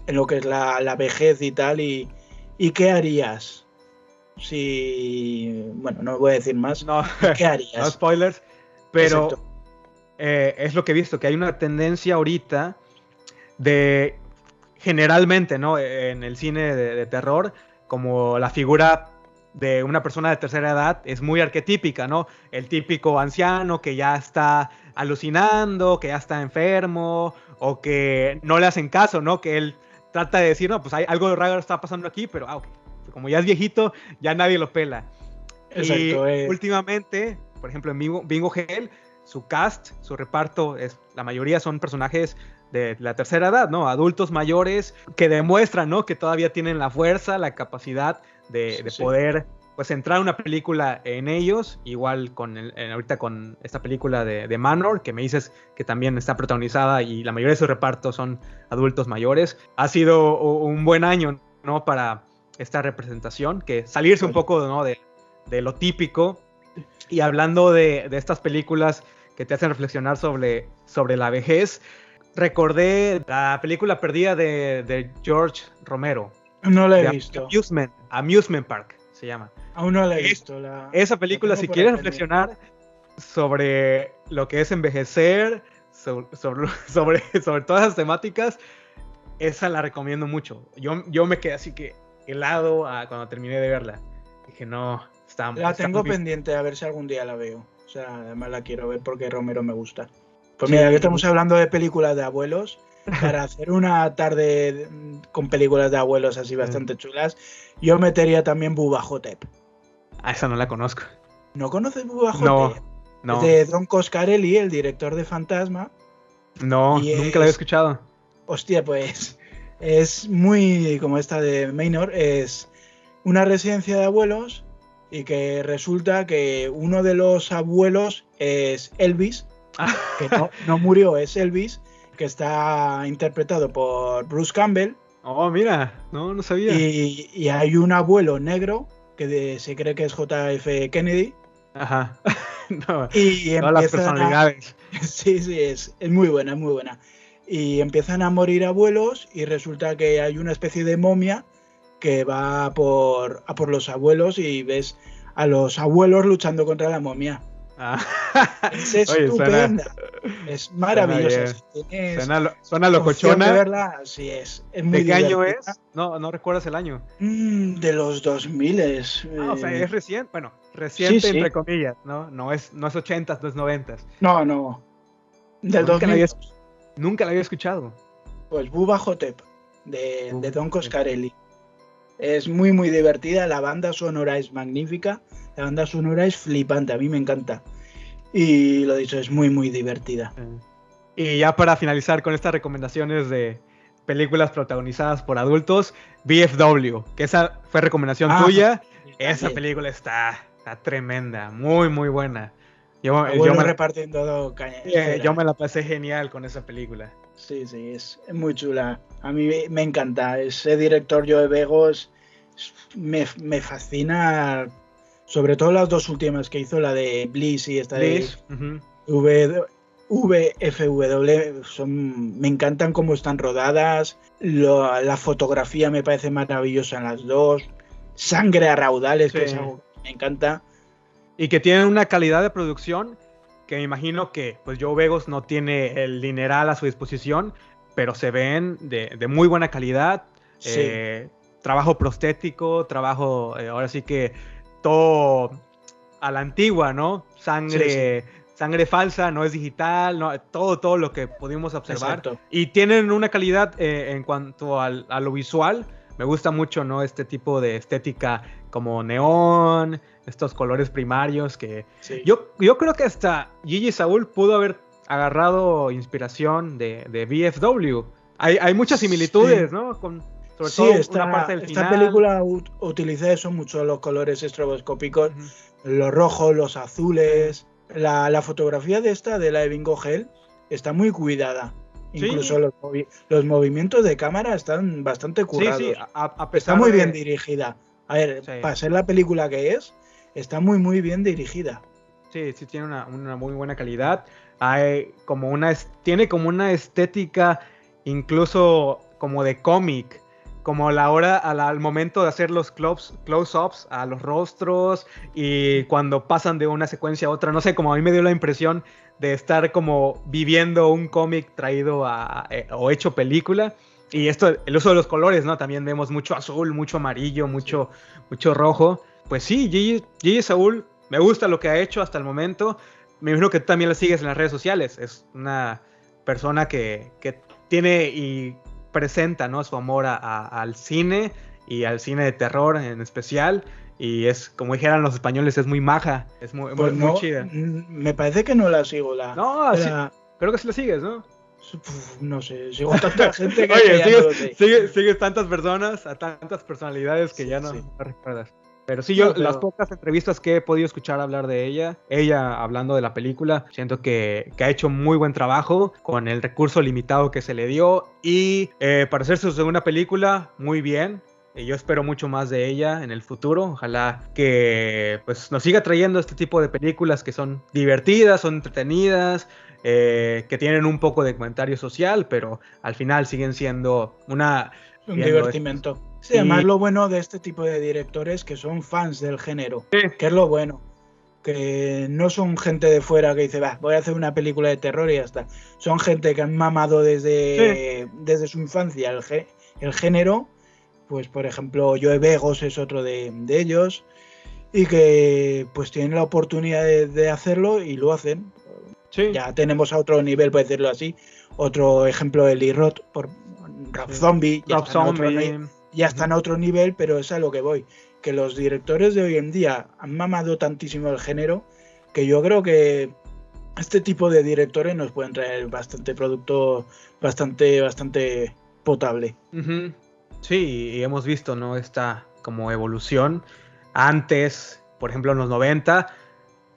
en lo que es la, la vejez y tal. Y, y qué harías. Si. Bueno, no voy a decir más. No, ¿Qué no harías? spoilers. Pero Exacto. Eh, es lo que he visto, que hay una tendencia ahorita de generalmente, ¿no? En el cine de, de terror, como la figura de una persona de tercera edad es muy arquetípica, ¿no? El típico anciano que ya está alucinando, que ya está enfermo, o que no le hacen caso, ¿no? Que él trata de decir, no, pues hay algo raro está pasando aquí, pero ah, ok. como ya es viejito, ya nadie lo pela. Exacto, y eh. últimamente, por ejemplo, en Bingo, Bingo Hell, su cast, su reparto, es, la mayoría son personajes de la tercera edad, ¿no? Adultos mayores que demuestran, ¿no? Que todavía tienen la fuerza, la capacidad de, de Sí. poder, pues, entrar una película en ellos. Igual con el- ahorita con esta película de, de Manor, que me dices que también está protagonizada y la mayoría de su reparto son adultos mayores. Ha sido un buen año, ¿no? Para esta representación, que salirse un poco, ¿no? De, de lo típico. Y hablando de, de estas películas que te hacen reflexionar sobre, sobre la vejez, recordé la película perdida de, de George Romero. No la he visto. Amusement, Amusement Park se llama. Aún no la he Es- visto. La... Esa película, si quieres reflexionar sobre lo que es envejecer, sobre, sobre, sobre, sobre todas las temáticas, esa la recomiendo mucho. Yo, yo me quedé así que helado cuando terminé de verla. Dije, no, está La está tengo pendiente a ver si algún día la veo. O sea, además la quiero ver porque Romero me gusta. Pues mira, que estamos hablando de películas de abuelos. Para hacer una tarde con películas de abuelos así bastante chulas, yo metería también Bubba Hotep. Ah, esa no la conozco. ¿No conoces Bubba No, no, Es de Don Coscarelli, el director de Fantasma. no, y nunca la había es- escuchado. Hostia, pues es muy como esta de Maynor, es una residencia de abuelos y que resulta que uno de los abuelos es Elvis, que no, no murió, es Elvis, que está interpretado por Bruce Campbell Oh, mira, no, no sabía. y, y hay un abuelo negro que de- se cree que es JF Kennedy Ajá. no, y todas las a- personalidades. Sí, sí, es, es muy buena, es muy buena. Y empiezan a morir abuelos y resulta que hay una especie de momia que va a por, a por los abuelos y ves a los abuelos luchando contra la momia. Ah. Es estupenda. es maravillosa. Suena, lo- suena locochona. verla, sí es. es muy ¿De qué año es? No, no recuerdas el año. Mm, de los 2000 es. Ah, o sea, eh, es reciente. Bueno, reciente sí. entre comillas, ¿no? No es, no es 80s, no es 90s. No, no. Del Nunca la 2000. había Nunca la había escuchado. Pues Bubba Hotep, de, de Don. Coscarelli. Es muy, muy divertida. La banda sonora es magnífica. La banda sonora es flipante. A mí me encanta. Y lo dicho, es muy, muy divertida. Eh, Y ya para finalizar con estas recomendaciones de, películas protagonizadas por adultos, BFW, que esa fue recomendación Ah, tuya. Esa película está, está tremenda, muy, muy buena. Yo, me, repartiendo eh, yo me la pasé genial con esa película. Sí, sí, es muy chula. A mí me- encanta. Ese director Joe Begos me, me fascina. Sobre todo las dos últimas que hizo, la de Bliss y esta de v, VFW. Son, me encantan cómo están rodadas. lo- la fotografía me parece maravillosa en las dos. Sangre a raudales, que es algo que me encanta. Y que tienen una calidad de producción que me imagino que pues Joe Begos no tiene el dineral a su disposición, pero se ven de, de muy buena calidad. Sí. eh, trabajo prostético, trabajo, eh, ahora sí que todo a la antigua, ¿no? Sangre, sangre falsa, no es digital, no, todo, todo lo que pudimos observar. Exacto. Y tienen una calidad eh, en cuanto al- a lo visual. Me gusta mucho, ¿no? Este tipo de estética como neón, estos colores primarios que... Sí. Yo, yo creo que hasta Gigi Saúl pudo haber agarrado inspiración de, de BFW. Hay, hay muchas Sí. similitudes, ¿no? Con, sobre Sí, todo esta, una parte del esta final. película ut- utiliza eso mucho, los colores estroboscópicos, los rojos, los azules. La, la fotografía de esta, de la de Bingo Hell, está muy cuidada. Sí. Incluso los, movi- los movimientos de cámara están bastante Sí, currados. sí, a, a pesar está muy de- bien dirigida. A ver, Sí. para ser la película que es, está muy, muy bien dirigida. Sí, sí tiene una, una muy buena calidad. Hay como una tiene como una estética incluso como de cómic, como la hora al, al momento de hacer los close, close-ups a los rostros y cuando pasan de una secuencia a otra, no sé, como a mí me dio la impresión de estar como viviendo un cómic traído a, eh, o hecho película. Y esto, el uso de los colores, ¿no? También vemos mucho azul, mucho amarillo, mucho, mucho rojo. Pues sí, Gigi, Gigi Saúl, me gusta lo que ha hecho hasta el momento. Me imagino que tú también la sigues en las redes sociales. Es una persona que, que tiene y presenta, ¿no? Su amor a- a- al cine y al cine de terror en especial. Y es, como dijeran los españoles, es muy maja. Es muy, Pues muy, chida. mm, me parece que no la sigo. La, No, sí, creo que sí la sigues, ¿no? Uf, no sé, sigo a tanta gente que Oye, sigues, sé. sigues- sigues tantas personas, a tantas personalidades que Sí, ya no, sí. no recuerdas. Pero sí, yo No, pero- las pocas entrevistas que he podido escuchar hablar de ella, ella hablando de la película, siento que, que ha hecho muy buen trabajo con el recurso limitado que se le dio y eh, para hacer su segunda película, muy bien. Y yo espero mucho más de ella en el futuro. Ojalá que pues, nos siga trayendo este tipo de películas que son divertidas, son entretenidas, eh, que tienen un poco de comentario social, pero al final siguen siendo una... Un divertimento. Sí, Y- además lo bueno de este tipo de directores que son fans del género, Sí. que es lo bueno. Que no son gente de fuera que dice, va, voy a hacer una película de terror y ya está. Son gente que han mamado desde, desde su infancia el, el género. Pues, por ejemplo, Joe Begos es otro de, de ellos. Y que pues tienen la oportunidad de, de hacerlo y lo hacen. Sí. Ya tenemos a otro nivel, por decirlo así. Otro ejemplo, Eli Roth por Rob Zombie. ya Rob está en otro Zombie. ni- ya está en otro nivel, pero es a lo que voy. Que los directores de hoy en día han mamado tantísimo el género que yo creo que este tipo de directores nos pueden traer bastante producto, bastante, bastante potable. Sí, y hemos visto, ¿no? Esta como evolución. Antes, por ejemplo, en los 90,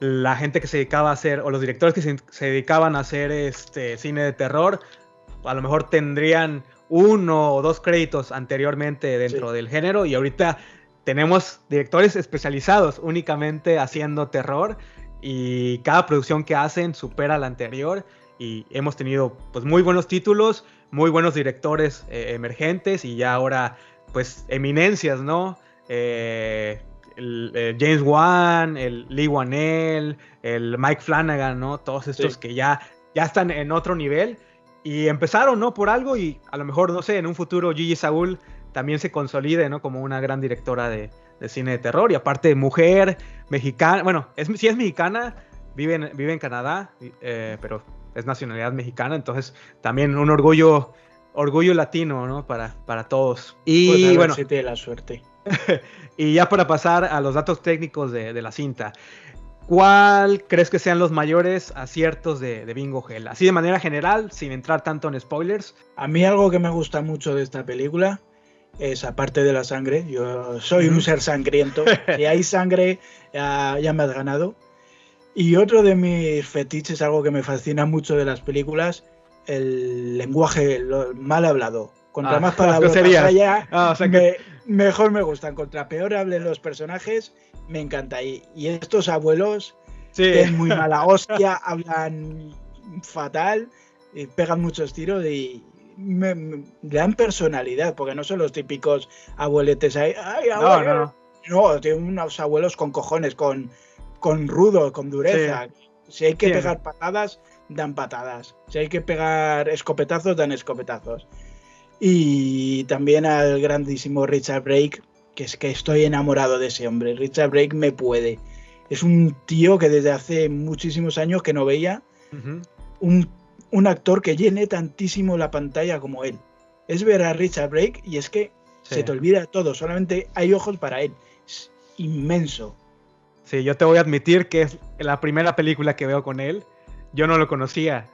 la gente que se dedicaba a hacer, o los directores que se, se dedicaban a hacer este cine de terror, a lo mejor tendrían uno o dos créditos anteriormente dentro Sí. del género, y ahorita tenemos directores especializados únicamente haciendo terror, y cada producción que hacen supera la anterior, y hemos tenido pues muy buenos títulos, muy buenos directores eh, emergentes y ya ahora pues eminencias, ¿no? Eh, el, eh, James Wan, el Lee Wanell, el Mike Flanagan, ¿no? Todos estos Sí. que ya, ya están en otro nivel y empezaron, ¿no? Por algo y a lo mejor, no sé, en un futuro Gigi Saúl también se consolide, ¿no? Como una gran directora de, de cine de terror y aparte mujer, mexicana, bueno, es, si es mexicana, vive en, vive en Canadá, eh, pero es nacionalidad mexicana, entonces también un orgullo, orgullo latino, ¿no? Para, para todos. Y Pues bueno, tiene la suerte. y ya para pasar a los datos técnicos de, de la cinta. ¿cuál crees que sean los mayores aciertos de, de Bingo Hell? Así de manera general, sin entrar tanto en spoilers. A mí algo que me gusta mucho de esta película es, aparte de la sangre, yo soy un ser sangriento. si hay sangre, ya, ya me has ganado. Y otro de mis fetiches, algo que me fascina mucho de las películas, el lenguaje lo mal hablado. Contra Ah, más palabras Ah, o sea que- me- mejor me gustan. Contra peor hablen los personajes, me encanta. Y, y estos abuelos Sí. tienen muy mala hostia, hablan fatal, y pegan muchos tiros y me, me- le dan personalidad, porque no son los típicos abueletes ahí. "Ay, No, abuelo". no. No, tienen unos abuelos con cojones, con, con rudo, con dureza. Si hay que Sí. pegar patadas, dan patadas. Si hay que pegar escopetazos, dan escopetazos. Y también al grandísimo Richard Brake, que es que estoy enamorado de ese hombre. Richard Brake me puede. Es un tío que desde hace muchísimos años que no veía un, un actor que llene tantísimo la pantalla como él. Es ver a Richard Brake y es que Sí. se te olvida todo, solamente hay ojos para él. Es inmenso. Sí, yo te voy a admitir que es la primera película que veo con él. Yo no lo conocía.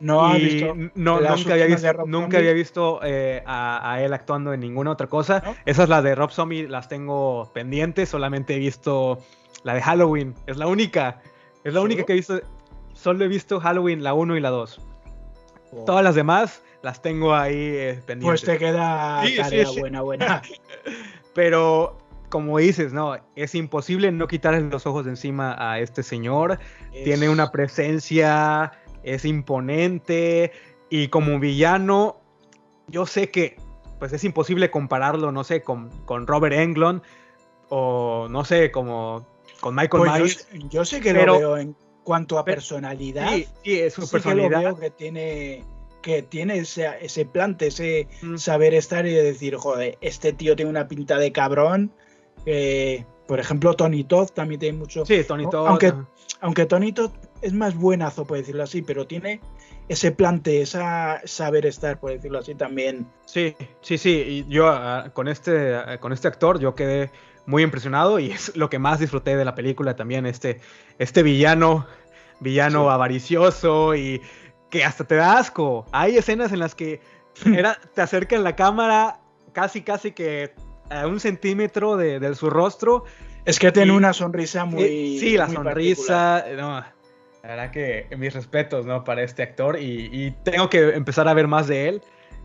No y visto no, nunca había visto, nunca había visto eh, a, a él actuando en ninguna otra cosa. ¿No? Esas las de Rob Zombie las tengo pendientes. Solamente he visto la de Halloween. Es la única. Es la ¿Solo? única que he visto. Solo he visto Halloween, la 1 y la 2. Oh. Todas las demás las tengo ahí eh, pendientes. Pues te queda Sí, sí, tarea sí. buena, buena. Pero como dices, no, es imposible no quitarle los ojos de encima a este señor. Tiene una presencia, es imponente y como villano, yo sé que pues es imposible compararlo, no sé, con, con Robert Englund o no sé, como con Michael Pues Myers. yo sé que pero- lo veo en cuanto a personalidad. Sí, sí, es su sí que lo personalidad. veo que tiene que tiene ese, ese plante, ese Mm. saber estar y decir, joder, este tío tiene una pinta de cabrón. Por ejemplo, Tony Todd también tiene mucho. Sí, Tony. Todd, Aunque-. Aunque Tony Todd es más buenazo, por decirlo así, pero tiene ese plante, esa saber estar, por decirlo así, también. Sí, sí, sí. Y yo ah, con, este, con este actor yo quedé muy impresionado y es lo que más disfruté de la película también, este, este villano, villano Sí. avaricioso y que hasta te da asco. Hay escenas en las que era, te acercan la cámara casi, casi que a un centímetro de, de su rostro. Es que tiene Y- una sonrisa muy. Eh, sí, la muy sonrisa. No, la verdad que mis respetos, ¿no? Para este actor y, y tengo que empezar a ver más de él.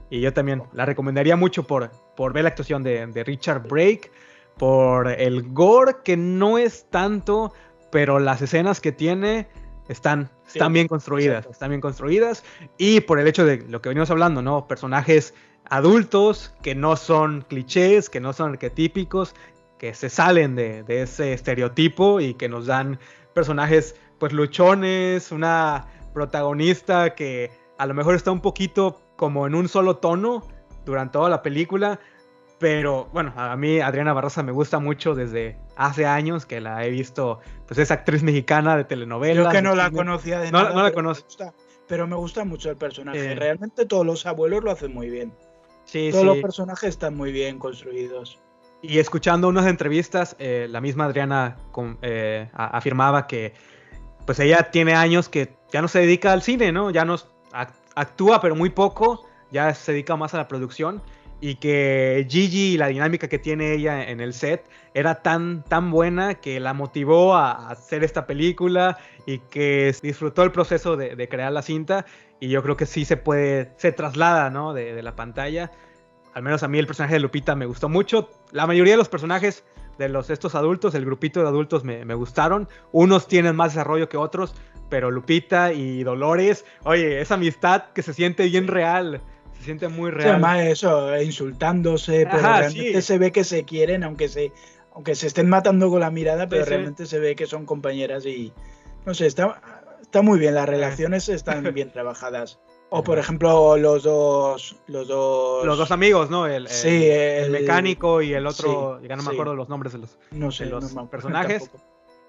Y yo también la recomendaría mucho por, por ver la actuación de, de Richard Brake, por el gore que no es tanto, pero las escenas que tiene están, Sí, están bien construidas, exacto. están bien construidas y por el hecho de lo que venimos hablando, ¿no? Personajes adultos que no son clichés, que no son arquetípicos, que se salen de, de ese estereotipo y que nos dan personajes pues luchones, una protagonista que a lo mejor está un poquito como en un solo tono durante toda la película, pero bueno, a mí Adriana Barraza me gusta mucho desde hace años que la he visto, pues es actriz mexicana de telenovelas. Yo que no la conocía de No- nada. no la pero me conozco. gusta- pero me gusta mucho el personaje. Eh. Realmente todos los abuelos lo hacen muy bien. Sí, Todos los personajes están muy bien construidos. Y escuchando unas entrevistas, eh, la misma Adriana eh, a- afirmaba que pues ella tiene años que ya no se dedica al cine, ¿no? Ya no actúa, pero muy poco, ya se dedica más a la producción y que Gigi y la dinámica que tiene ella en el set era tan, tan buena que la motivó a hacer esta película y que disfrutó el proceso de, de crear la cinta y yo creo que sí se puede, se traslada, ¿no? De, de la pantalla. Al menos a mí el personaje de Lupita me gustó mucho. La mayoría de los personajes de los estos adultos, el grupito de adultos me, me gustaron. Unos tienen más desarrollo que otros, pero Lupita y Dolores, oye, esa amistad que se siente bien real, se siente muy Sí, real. además eso, eh, insultándose, pero Ajá, realmente sí. se ve que se quieren, aunque se, aunque se estén matando con la mirada, pero sí. realmente se ve que son compañeras y no sé, está, está muy bien, las relaciones están bien trabajadas. O por ejemplo, los dos, los dos, Los dos amigos, ¿no? El, el- Sí, el el- mecánico y el otro, sí, ya no me sí. acuerdo los nombres de los. no sé, de los no personajes.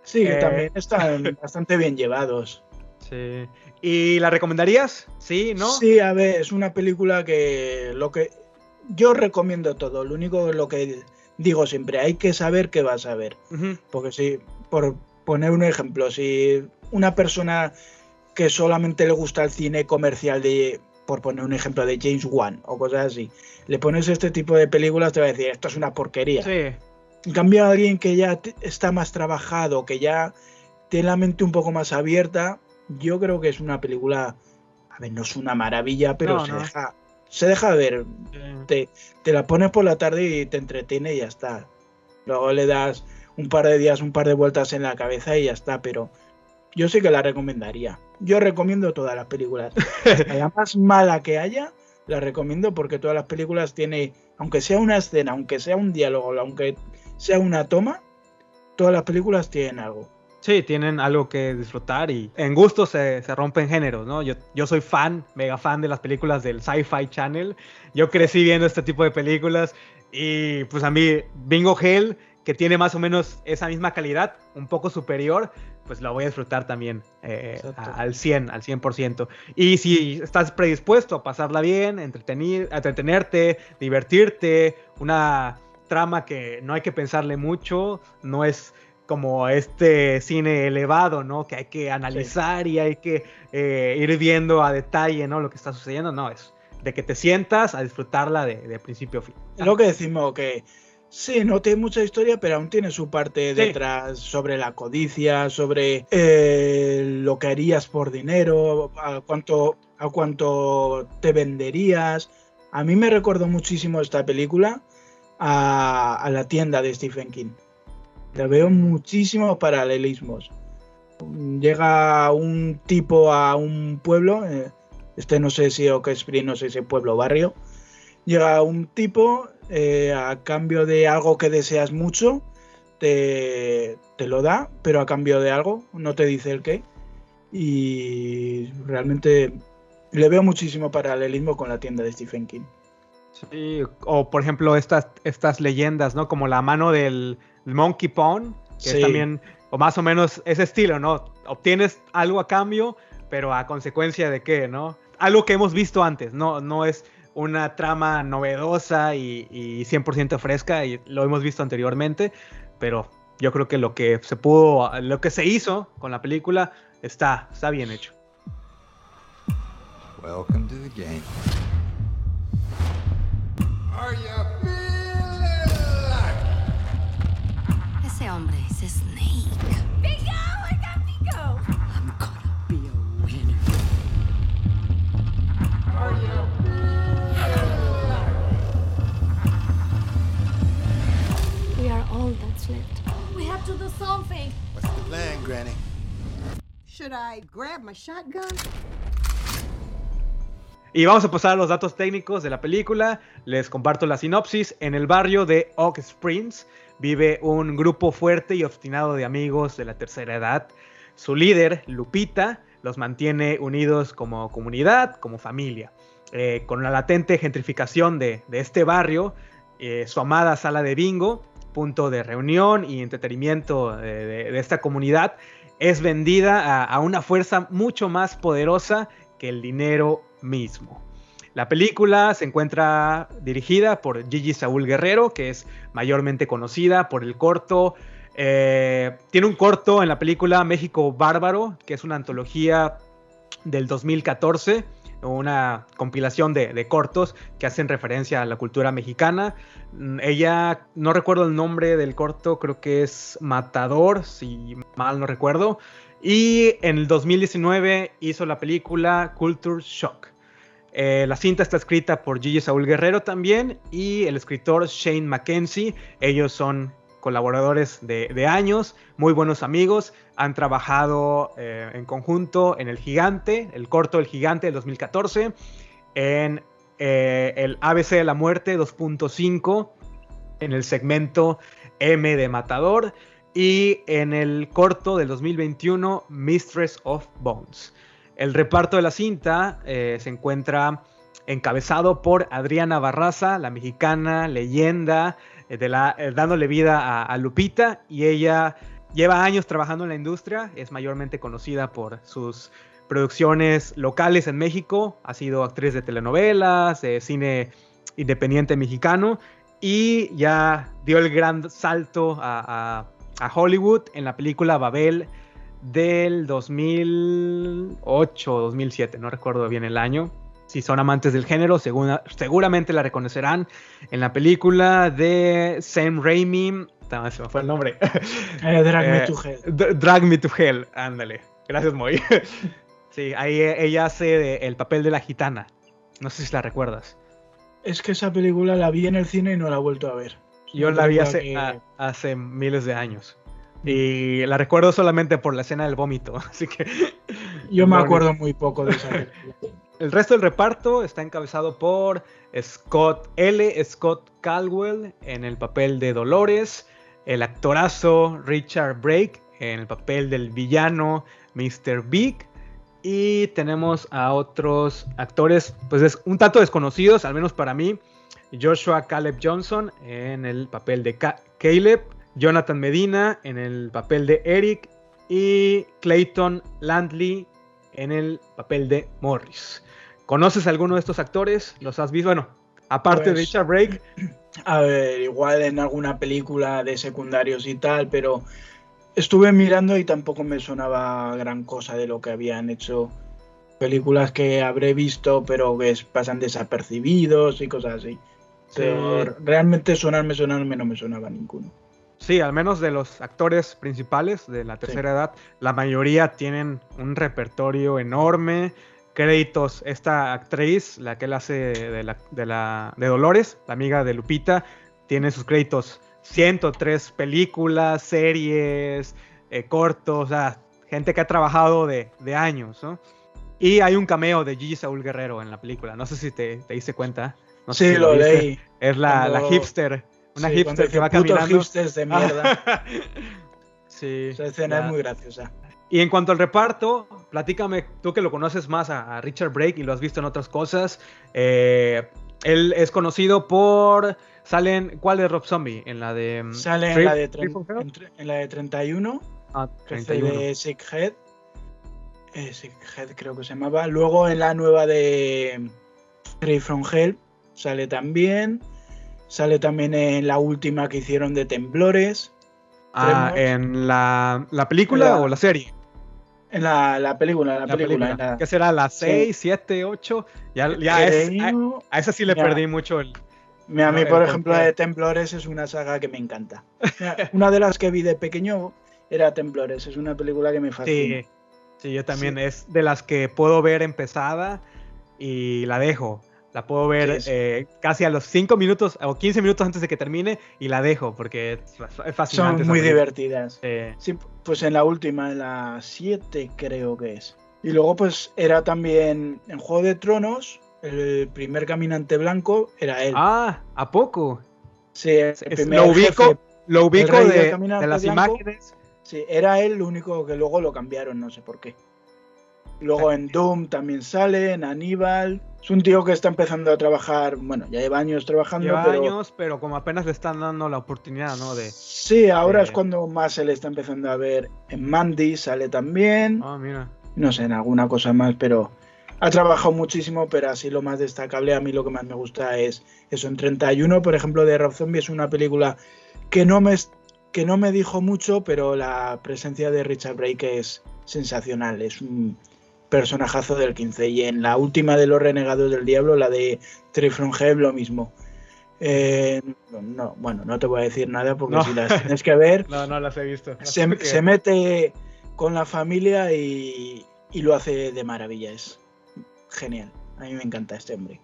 Sí, Eh, también están bastante bien llevados. Sí. ¿Y la recomendarías? Sí, ¿no? Sí, a ver, es una película que lo que yo recomiendo todo. Lo único lo que digo siempre, hay que saber qué vas a ver. Porque sí, por, poner un ejemplo, si una persona que solamente le gusta el cine comercial de, por poner un ejemplo, de James Wan o cosas así, le pones este tipo de películas, te va a decir, esto es una porquería. Sí. En cambio, alguien que ya está más trabajado, que ya tiene la mente un poco más abierta, yo creo que es una película, a ver, no es una maravilla, pero No, se, no. Deja, se deja ver. Te, te la pones por la tarde y te entretiene y ya está. Luego le das un par de días, un par de vueltas en la cabeza y ya está, pero yo sí que la recomendaría. Yo recomiendo todas las películas. la más mala que haya, la recomiendo porque todas las películas tiene, aunque sea una escena, aunque sea un diálogo, aunque sea una toma, todas las películas tienen algo. Sí, tienen algo que disfrutar y en gusto se, se rompen géneros, ¿no? Yo, yo soy fan, mega fan de las películas del Sci-Fi Channel. Yo crecí viendo este tipo de películas y pues a mí Bingo Hell, que tiene más o menos esa misma calidad, un poco superior, pues la voy a disfrutar también eh, a- al 100, al 100%. Y si estás predispuesto a pasarla bien, entretenir, a entretenerte, divertirte, una trama que no hay que pensarle mucho, no es como este cine elevado, ¿no? Que hay que analizar y hay que eh, ir viendo a detalle, ¿no? Lo que está sucediendo, no, es de que te sientas a disfrutarla de, de principio a fin. Lo que decimos, que sí, no tiene mucha historia, pero aún tiene su parte Sí. detrás sobre la codicia, sobre eh, lo que harías por dinero, a cuánto, a cuánto te venderías. A mí me recordó muchísimo esta película a, a la tienda de Stephen King. Le veo muchísimos paralelismos. Llega un tipo a un pueblo, eh, este no sé si Spring, no sé si es pueblo barrio, llega un tipo eh, a cambio de algo que deseas mucho, te, te lo da, pero a cambio de algo, no te dice el qué. Y realmente le veo muchísimo paralelismo con la tienda de Stephen King. Sí, o por ejemplo estas, estas leyendas, ¿no? Como la mano del Monkey Pawn, que Sí. es también, o más o menos ese estilo, ¿no? Obtienes algo a cambio, pero a consecuencia de qué, ¿no? Algo que hemos visto antes, no, no es una trama novedosa y, y 100% fresca, y lo hemos visto anteriormente, pero yo creo que lo que se pudo, lo que se hizo con la película está, está bien hecho. Welcome to the game. Are you feeling? Ese hombre es Snake. Bingo! I got bingo! I'm gonna be a winner. Are you feeling? We are all that's left. We have to do something. What's the plan, Granny? Should I grab my shotgun? Y vamos a pasar a los datos técnicos de la película. Les comparto la sinopsis. En el barrio de Oak Springs vive un grupo fuerte y obstinado de amigos de la tercera edad. Su líder, Lupita, los mantiene unidos como comunidad, como familia. Eh, con la latente gentrificación de, este barrio, eh, su amada sala de bingo, punto de reunión y entretenimiento de, de- de esta comunidad, es vendida a, a una fuerza mucho más poderosa que el dinero mismo. La película se encuentra dirigida por Gigi Saúl Guerrero, que es mayormente conocida por el corto. eh, tiene un corto en la película México Bárbaro, que es una antología del 2014, una compilación de, de cortos que hacen referencia a la cultura mexicana. Mm, Ella, no recuerdo el nombre del corto, creo que es Matador, si mal no recuerdo. Y en el 2019 hizo la película Culture Shock. Eh, la cinta está escrita por Gigi Saúl Guerrero también y el escritor Shane Mackenzie. Ellos son colaboradores de, años, muy buenos amigos. Han trabajado eh, en conjunto en El Gigante, el corto El Gigante del 2014, en eh, el ABC de la Muerte 2.5, en el segmento M de Matador y en el corto del 2021 Mistress of Bones. El reparto de la cinta eh, se encuentra encabezado por Adriana Barraza, la mexicana leyenda, eh, de la, eh, dándole vida a, Lupita y ella lleva años trabajando en la industria, es mayormente conocida por sus producciones locales en México, ha sido actriz de telenovelas, de cine independiente mexicano y ya dio el gran salto a- a Hollywood en la película Babel del 2008 o 2007, no recuerdo bien el año. Si son amantes del género, segura- seguramente la reconocerán en la película de Sam Raimi. Ah, Se me fue el nombre. Eh, Drag Me Eh, to Hell. Drag Me to Hell, ándale. Gracias, Moy. sí, ahí eh, ella hace el papel de la gitana. No sé si la recuerdas. Es que esa película la vi en el cine y no la he vuelto a ver. Yo la vi hace, a- hace miles de años. Y la recuerdo solamente por la escena del vómito. Así que. Yo me acuerdo muy poco de esa. El resto del reparto está encabezado por Scott L. Scott Caldwell en el papel de Dolores, el actorazo Richard Brake en el papel del villano Mr. Big y tenemos a otros actores pues es un tanto desconocidos, al menos para mí, Joshua Caleb Johnson en el papel de Ca- Caleb, Jonathan Medina en el papel de Eric y Clayton Landley en el papel de Morris. ¿Conoces a alguno de estos actores? ¿Los has visto? Bueno, aparte de Pues- Richard Brake, A ver, igual en alguna película de secundarios y tal, pero estuve mirando y tampoco me sonaba gran cosa de lo que habían hecho. Películas que habré visto, pero que pasan desapercibidos y cosas así. Pero Sí. realmente sonarme, sonarme no me sonaba ninguno. sí, al menos de los actores principales de la tercera edad, la mayoría tienen un repertorio enorme. Créditos, esta actriz, la que él hace de, la, de, la- de Dolores, la amiga de Lupita, tiene sus créditos 103 películas, series, eh, cortos, o sea, gente que ha trabajado de, de años, ¿no? Y hay un cameo de Gigi Saúl Guerrero en la película, no sé si te, te diste cuenta. No sé sí, si lo leí. Es la, la hipster, una Sí, hipster que va "Putos caminando. hipsters de mierda. sí. Esa escena ya. es muy graciosa. Y en cuanto al reparto, platícame, tú que lo conoces más a, a Richard Brake y lo has visto en otras cosas. eh, él es conocido por. Salen. ¿Cuál es Rob Zombie? En la de. mm, Sale en la, de en, en la de 31, Ah, que hace 31. de Sickhead. Eh, Sickhead creo que se llamaba. Luego en la nueva de Free from Hell sale también. Sale también en la última que hicieron de Temblores. Ah, en la, la película La- o la serie. En la, la película, la, La película. película. ¿Qué será? ¿La Sí. 6, 7, 8? Ya, ya es, a, esa sí le perdí mucho el. Mira, a mí, por ejemplo, la de Temblores es una saga que me encanta. Mira, una de las que vi de pequeño era Temblores. Es una película que me fascina. Sí, sí, yo también. Es de las que puedo ver empezada y la dejo. La puedo ver eh, casi a los 5 minutos o 15 minutos antes de que termine y la dejo porque es, fascinante. Son muy divertidas. Eh, Sí, pues en la última, en la 7 creo que es. Y luego pues era también en Juego de Tronos, el primer caminante blanco era él. ah, ¿a poco? sí, el Es- primer lo ubico, jefe. lo ubico de, de las blanco. imágenes. Sí, era él lo único que luego lo cambiaron, no sé por qué. Luego en Doom también sale, en Aníbal. Es un tío que está empezando a trabajar, bueno, ya lleva años trabajando, Lleva pero años, pero como apenas le están dando la oportunidad, ¿no? De. sí, ahora de- es cuando más se le está empezando a ver. En Mandy sale también. Ah, mira. no sé, en alguna cosa más, pero ha trabajado muchísimo, pero así lo más destacable, a mí lo que más me gusta es eso, en 31, por ejemplo, de Rob Zombie es una película que no me, que no me dijo mucho, pero la presencia de Richard Brake es sensacional, es un personajazo del 15, y en la última de Los Renegados del Diablo, la de Tree from Hell, lo mismo. Eh, no, bueno, no te voy a decir nada porque No. si las tienes que ver, No, no las he visto. se, Así que- se mete con la familia y, y lo hace de maravilla. Es genial. A mí me encanta este hombre.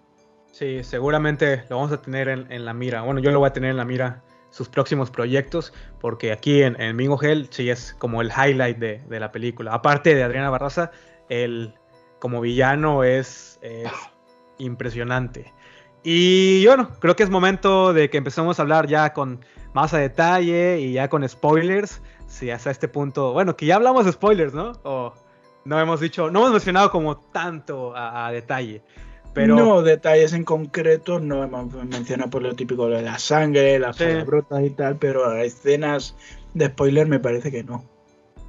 Sí, seguramente lo vamos a tener en, en la mira. Bueno, yo lo voy a tener en la mira sus próximos proyectos, porque aquí en, en Bingo Hell sí es como el highlight de, de la película. Aparte de Adriana Barraza, el como villano es, es impresionante. Y bueno, creo que es momento de que empecemos a hablar ya con más a detalle y ya con spoilers. Si hasta este punto, bueno, que ya hablamos de spoilers, ¿no? O no hemos dicho, no hemos mencionado como tanto a, a detalle. Pero No detalles en concreto, no hemos mencionado por lo típico lo de la sangre, las Sí. palabrotas y tal, pero escenas de spoiler me parece que no.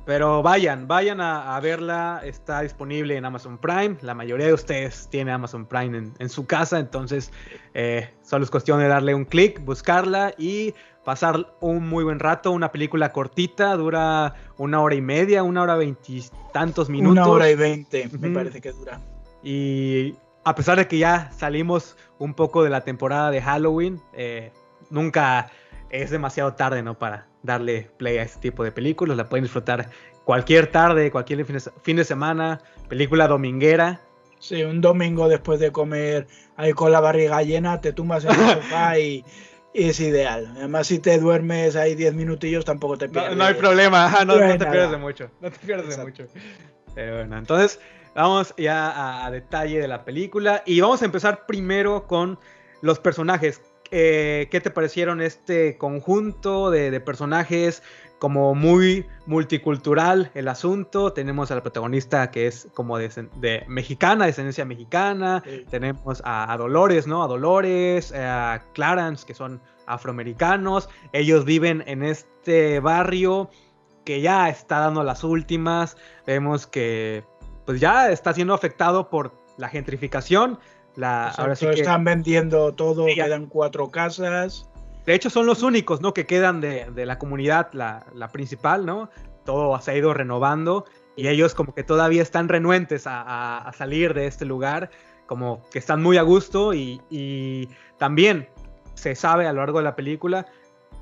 Pero vayan, vayan a, a verla. Está disponible en Amazon Prime. La mayoría de ustedes tiene Amazon Prime en, en su casa. Entonces, eh, solo es cuestión de darle un clic, buscarla y pasar un muy buen rato, una película cortita, dura una hora y media, una hora veintitantos minutos. Una hora y veinte, me parece que dura. Y a pesar de que ya salimos un poco de la temporada de Halloween, eh, nunca es demasiado tarde, ¿no? Para darle play a este tipo de películas. La pueden disfrutar cualquier tarde, cualquier fin de, fin de semana, película dominguera. Sí, un domingo después de comer ahí con la barriga llena, te tumbas en el sofá y, y es ideal. Además, si te duermes ahí 10 minutillos, tampoco te No, pierdes. no hay problema, no, No no te nada. pierdes de mucho. No te pierdes de Exacto. mucho. Pero bueno, entonces vamos ya a, a detalle de la película y vamos a empezar primero con los personajes. Eh, ¿Qué te parecieron este conjunto de, de personajes? Como muy multicultural el asunto. Tenemos a la protagonista que es como de, de mexicana, descendencia mexicana. Sí. Tenemos a, a Dolores, ¿no? A Dolores, eh, a Clarence, que son afroamericanos. Ellos viven en este barrio que ya está dando las últimas. Vemos que pues ya está siendo afectado por la gentrificación. La, Exacto, ahora sí que, están vendiendo todo, ya. quedan cuatro casas. de hecho, son los únicos ¿no? que quedan de, de la comunidad, la, la principal, ¿no? Todo se ha ido renovando y ellos como que todavía están renuentes a, a- a salir de este lugar, como que están muy a gusto y, y también se sabe a lo largo de la película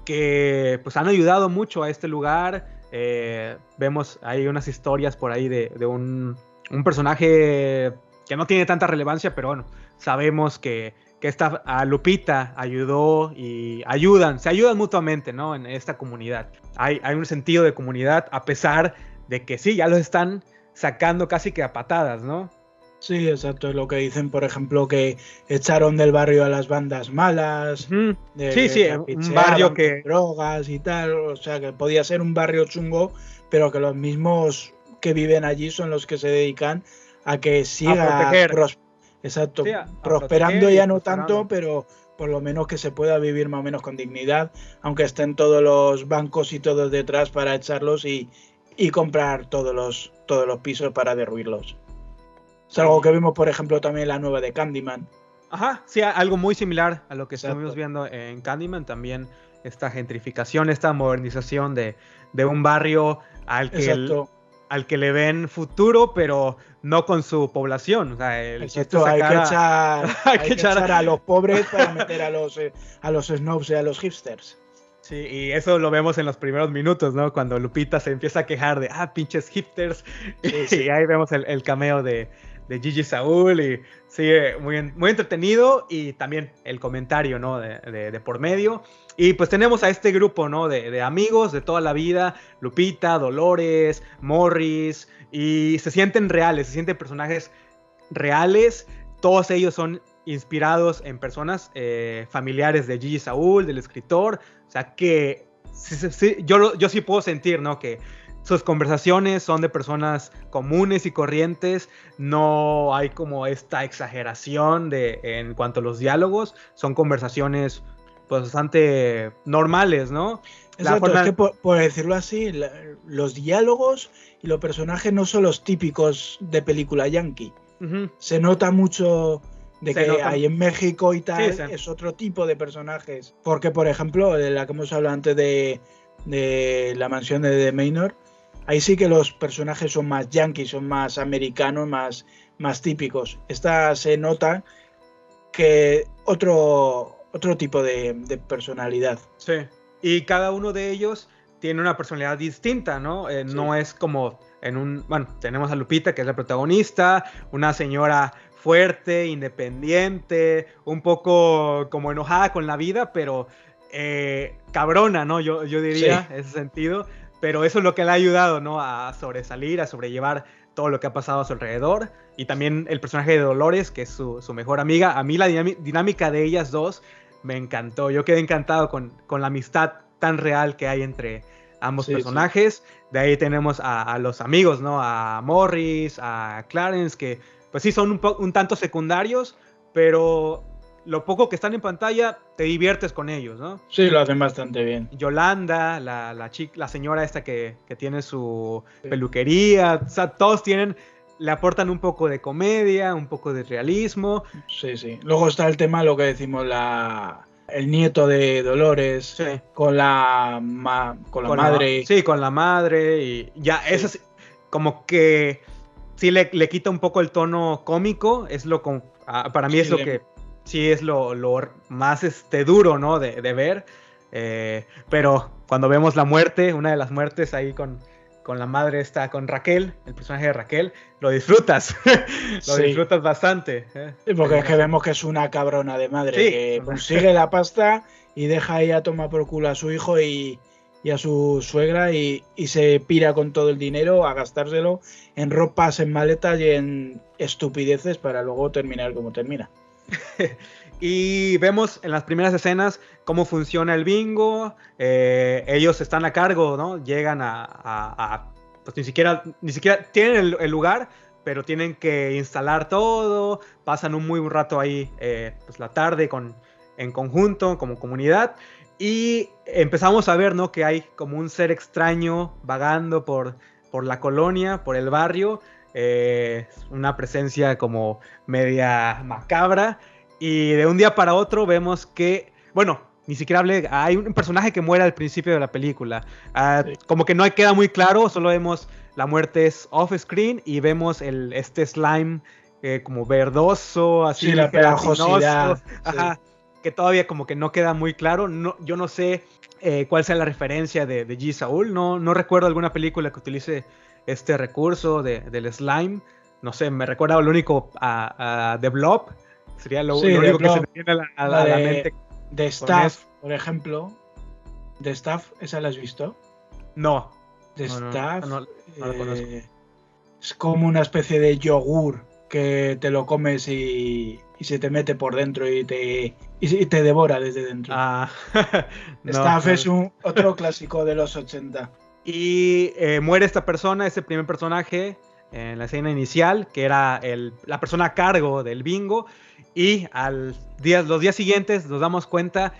que pues han ayudado mucho a este lugar. Eh, vemos hay unas historias por ahí de, de un, un personaje que no tiene tanta relevancia, pero bueno, sabemos que, que esta a Lupita ayudó y ayudan, se ayudan mutuamente, ¿no? En esta comunidad. Hay, hay un sentido de comunidad a pesar de que sí, ya los están sacando casi que a patadas, ¿no? Sí, exacto, es lo que dicen, por ejemplo, que echaron del barrio a las bandas malas. De- Sí, sí, un barrio que- drogas y tal, o sea, que podía ser un barrio chungo, pero que los mismos que viven allí son los que se dedican a que siga proteger. pros- exacto, Sí, prosperando ya no tanto, pero por lo menos que se pueda vivir más o menos con dignidad, aunque estén todos los bancos y todos detrás para echarlos y, y comprar todos los, todos los pisos para derruirlos. Es algo que vimos, por ejemplo, también en la nueva de Candyman. Ajá, sí, algo muy similar a lo que Exacto. estuvimos viendo en Candyman, también esta gentrificación, esta modernización de, de un barrio al que, el- al que le ven futuro, pero no con su población. O sea, el Exacto, hay que echar, hay hay que que echar- echar a los pobres para meter a los, eh, a los snobs y a los hipsters. Sí, y eso lo vemos en los primeros minutos, ¿no? Cuando Lupita se empieza a quejar de, ah, pinches hipsters. Sí, sí. Y ahí vemos el, el cameo de, de Gigi Saúl y sigue muy, muy entretenido y también el comentario, ¿no? De, de- de por medio. Y pues tenemos a este grupo, ¿no? De, de amigos de toda la vida, Lupita, Dolores, Morris, y se sienten reales, se sienten personajes reales. Todos ellos son inspirados en personas eh, familiares de Gigi Saúl, del escritor. O sea que yo, yo sí puedo sentir, ¿no? Que sus conversaciones son de personas comunes y corrientes. No hay como esta exageración de, en cuanto a los diálogos. Son conversaciones pues, bastante normales, ¿no? Exacto, forma- es que por, por decirlo así, la- los diálogos y los personajes no son los típicos de película yankee. Se nota mucho de Se que nota- hay en México y tal, Sí, es otro tipo de personajes. Porque, por ejemplo, de la que hemos hablado antes de, de la mansión de The Manor, ahí sí que los personajes son más yankees, son más americanos, más, más típicos. Esta se nota que otro, otro tipo de, de personalidad. Sí. Y cada uno de ellos tiene una personalidad distinta, ¿no? Eh, Sí. No es como en un. Bueno, tenemos a Lupita, que es la protagonista, una señora fuerte, independiente, un poco como enojada con la vida, pero eh, cabrona, ¿no? Yo, yo diría, Sí. ese sentido. Pero eso es lo que le ha ayudado, ¿no? A sobresalir, a sobrellevar todo lo que ha pasado a su alrededor. Y también el personaje de Dolores, que es su, su mejor amiga. A mí la dinámica de ellas dos me encantó. Yo quedé encantado con, con la amistad tan real que hay entre ambos Sí, sí. personajes. De ahí tenemos a, a los amigos, ¿no? A Morris, a Clarence, que pues sí son un, tanto secundarios, pero lo poco que están en pantalla te diviertes con ellos, ¿no? Sí, lo hacen bastante bien. Yolanda, la, la, chica, la señora esta que, que tiene su Sí. peluquería, o sea, todos tienen, le aportan un poco de comedia, un poco de realismo. Sí, sí. Luego está el tema, lo que decimos, la, el nieto de Dolores, Sí. con la, ma- con la Con madre. sí, con la madre y ya, Sí. eso sí, como que sí le, le quita un poco el tono cómico, es lo con, ah, para mí Sí, es lo le- que sí es lo, lo más este, duro, ¿no? De, de ver, eh, pero cuando vemos la muerte, una de las muertes ahí con, con la madre está con Raquel, el personaje de Raquel, lo disfrutas, lo Sí. disfrutas bastante. ¿eh? Sí, porque es que vemos que es una cabrona de madre Sí. que consigue la pasta y deja ahí a tomar por culo a su hijo y, y a su suegra y, y se pira con todo el dinero a gastárselo en ropas, en maletas y en estupideces para luego terminar como termina. Y vemos en las primeras escenas cómo funciona el bingo. eh, ellos están a cargo, ¿no? Llegan a, pues ni siquiera, ni siquiera tienen el, el lugar, pero tienen que instalar todo. Pasan un muy buen rato ahí, eh, pues la tarde con, en conjunto, como comunidad. Y empezamos a ver, ¿no? Que hay como un ser extraño vagando por, por la colonia, por el barrio. eh, una presencia como media macabra. Y de un día para otro vemos que, bueno, ni siquiera hablé, hay un personaje que muere al principio de la película. Ah, Sí. Como que no queda muy claro, solo vemos la muerte es off screen y vemos el, este slime eh, como verdoso, así. Sí, la gelatinoso, pegajosidad, sí. Ajá, que todavía como que no queda muy claro. No, yo no sé eh, cuál sea la referencia de, de G. Saul, no, no recuerdo alguna película que utilice este recurso de- del slime. No sé, me recuerda lo único a, a The Blob. Sería lo, Sí, lo The único que se me viene a la, a La la- a la de- mente. De Staff, por ejemplo. De Staff, ¿esa la has visto? No. De No, Staff. no, no la conozco. eh, es como una especie de yogur que te lo comes y, y se te mete por dentro y te, y, te devora desde dentro. Ah, no, Staff no. es un, otro clásico de los 80. Y eh, muere esta persona, ese primer personaje, en la escena inicial, que era el- la persona a cargo del bingo. Y al los días siguientes nos damos cuenta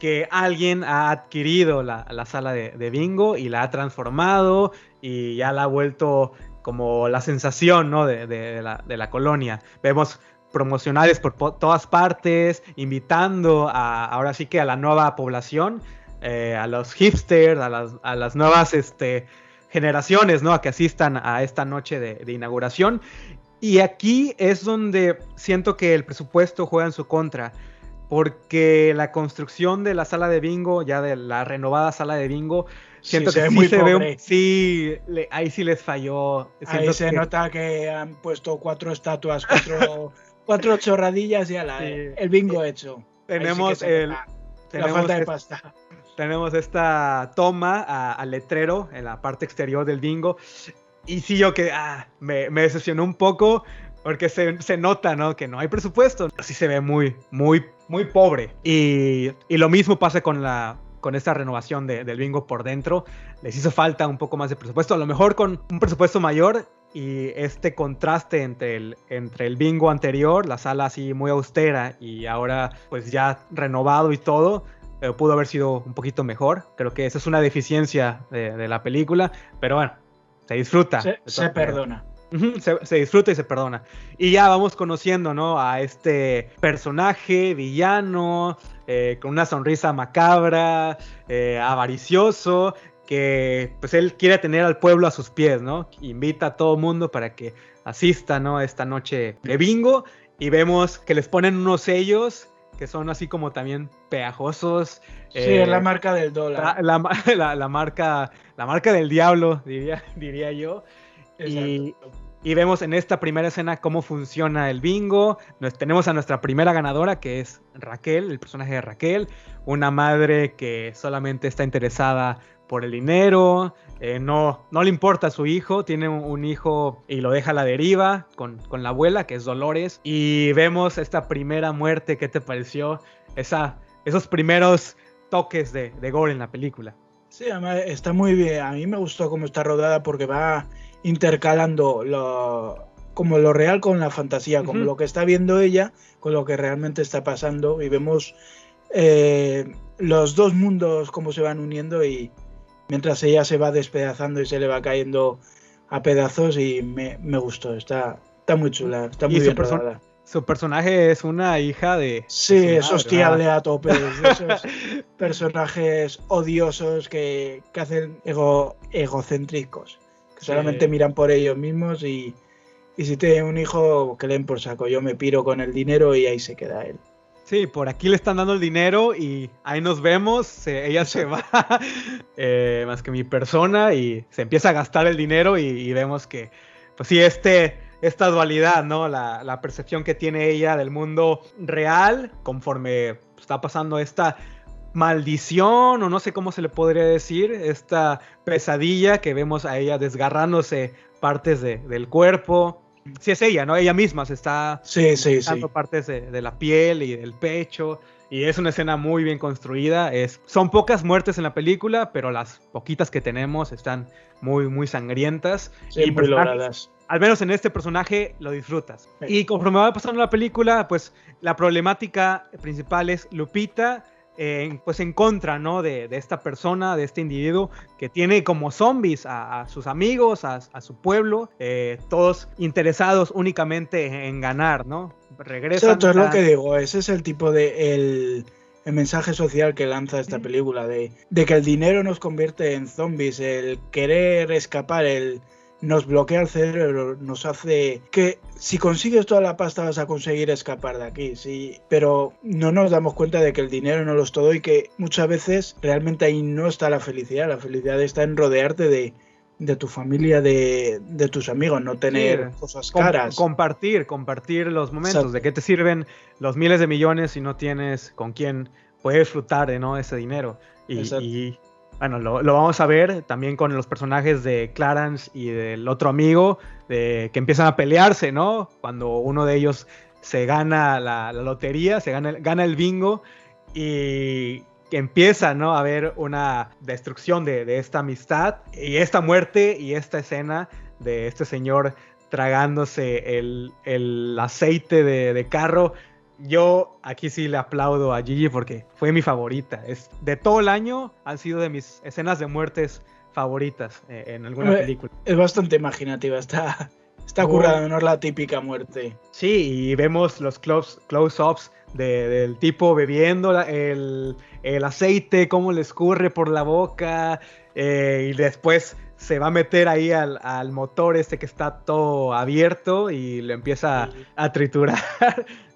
que alguien ha adquirido la, la sala de, bingo y la ha transformado y ya la ha vuelto como la sensación ¿no? de, de- la, de la colonia. Vemos promocionales por po- todas partes, invitando a, ahora sí que a la nueva población, eh, a los hipsters, a las, a las nuevas este, generaciones, ¿no? A que asistan a esta noche de, de inauguración. Y aquí es donde siento que el presupuesto juega en su contra. Porque la construcción de la sala de bingo, ya de la renovada sala de bingo, siento Sí, se que ve sí muy se ve un- pobre. sí, le- ahí sí les falló. Ahí se que- nota que han puesto cuatro estatuas, cuatro, cuatro chorradillas y ala, Sí. eh, el bingo hecho. Sí que Tenemos se el- la tenemos falta de pasta. Tenemos esta toma al letrero en la parte exterior del bingo. Y sí, yo que ah, me, me decepcionó un poco porque se, se nota, ¿no? Que no hay presupuesto. Sí se ve muy, muy, muy pobre. Y, y lo mismo pasa con la con esta renovación de- del bingo por dentro. Les hizo falta un poco más de presupuesto. A lo mejor con un presupuesto mayor y este contraste entre el, entre el bingo anterior, la sala así muy austera y ahora pues ya renovado y todo, pudo haber sido un poquito mejor. Creo que esa es una deficiencia de, de la película, pero bueno, se disfruta. Se, perdona. Se, se disfruta y se perdona. Y ya vamos conociendo, ¿no? A este personaje villano, eh, con una sonrisa macabra, eh, avaricioso, que pues él quiere tener al pueblo a sus pies, ¿no? Invita a todo mundo para que asista, ¿no? A esta noche de bingo. Y vemos que les ponen unos sellos que son así como también pegajosos. Sí, eh, es la marca del la, dólar. la la- la marca, la marca del diablo, diría, diría yo. Y, y vemos en esta primera escena cómo funciona el bingo. Nos, tenemos a nuestra primera ganadora, que es Raquel, el personaje de Raquel. Una madre que solamente está interesada por el dinero. eh, no, no le importa a su hijo. Tiene un, un hijo y lo deja a la deriva con, con la abuela, que es Dolores. Y vemos esta primera muerte. ¿Qué te pareció? Esa, esos primeros toques de, de gore en la película. Sí, está muy bien. A mí me gustó cómo está rodada porque va intercalando lo, como lo real con la fantasía, como Ujú. lo que está viendo ella con lo que realmente está pasando y vemos eh, los dos mundos cómo se van uniendo y mientras ella se va despedazando y se le va cayendo a pedazos y me, me gustó, está, está muy chula, está muy bien perso- rodada. su personaje es una hija de. Sí, de es hostiable a tope. es de esos personajes odiosos que, que hacen ego, egocéntricos. Que Sí. solamente miran por ellos mismos y, y si tienen un hijo, que leen por saco. Yo me piro con el dinero y ahí se queda él. Sí, por aquí le están dando el dinero y ahí nos vemos. ella se va, eh, más que mi persona, y se empieza a gastar el dinero y, vemos que, pues sí, este, esta dualidad, ¿no? La, percepción que tiene ella del mundo real conforme está pasando esta maldición, o no sé cómo se le podría decir, esta pesadilla que vemos a ella desgarrándose partes de- del cuerpo. Sí, es ella, ¿no? Ella misma se está Sí, sí, sí. dando partes de, de la piel y del pecho. Y es una escena muy bien construida. Es, son pocas muertes en la película, pero las poquitas que tenemos están muy, muy sangrientas. Sí, y muy logradas. Al menos en este personaje lo disfrutas. Sí. Y conforme va pasando la película, pues la problemática principal es Lupita. Eh, pues en contra, ¿no? De, de esta persona, de este individuo que tiene como zombies a, a sus amigos, a, a su pueblo, eh, todos interesados únicamente en ganar, ¿no? Regresan. Exacto, es lo a- que digo. Ese es el tipo de. El, el mensaje social que lanza esta película: de, de que el dinero nos convierte en zombies, el querer escapar, el. Nos bloquea el cerebro, nos hace que si consigues toda la pasta vas a conseguir escapar de aquí, sí, pero no nos damos cuenta de que el dinero no lo es todo y que muchas veces realmente ahí no está la felicidad, la felicidad está en rodearte de, de tu familia, de, de tus amigos, no tener Sí. cosas Com- caras. compartir, compartir los momentos. Exacto. ¿De qué te sirven los miles de millones si no tienes con quién puedes disfrutar de ¿no? ese dinero? Y, bueno, lo, vamos a ver también con los personajes de Clarence y del otro amigo, que empiezan a pelearse, ¿no? Cuando uno de ellos se gana la, lotería, se gana, el- gana el bingo y que empieza, ¿no? A haber una destrucción de, esta amistad y esta muerte y esta escena de este señor tragándose el, el aceite de carro. Yo aquí sí le aplaudo a Gigi porque fue mi favorita. Es, de todo el año han sido de mis escenas de muertes favoritas eh, en alguna película. Es bastante imaginativa, está, está currada, no es la típica muerte. Sí, y vemos los close- close-ups de- del tipo bebiendo la- el, el aceite, cómo le escurre por la boca, eh, y después se va a meter ahí al, al motor este que está todo abierto y le empieza a triturar.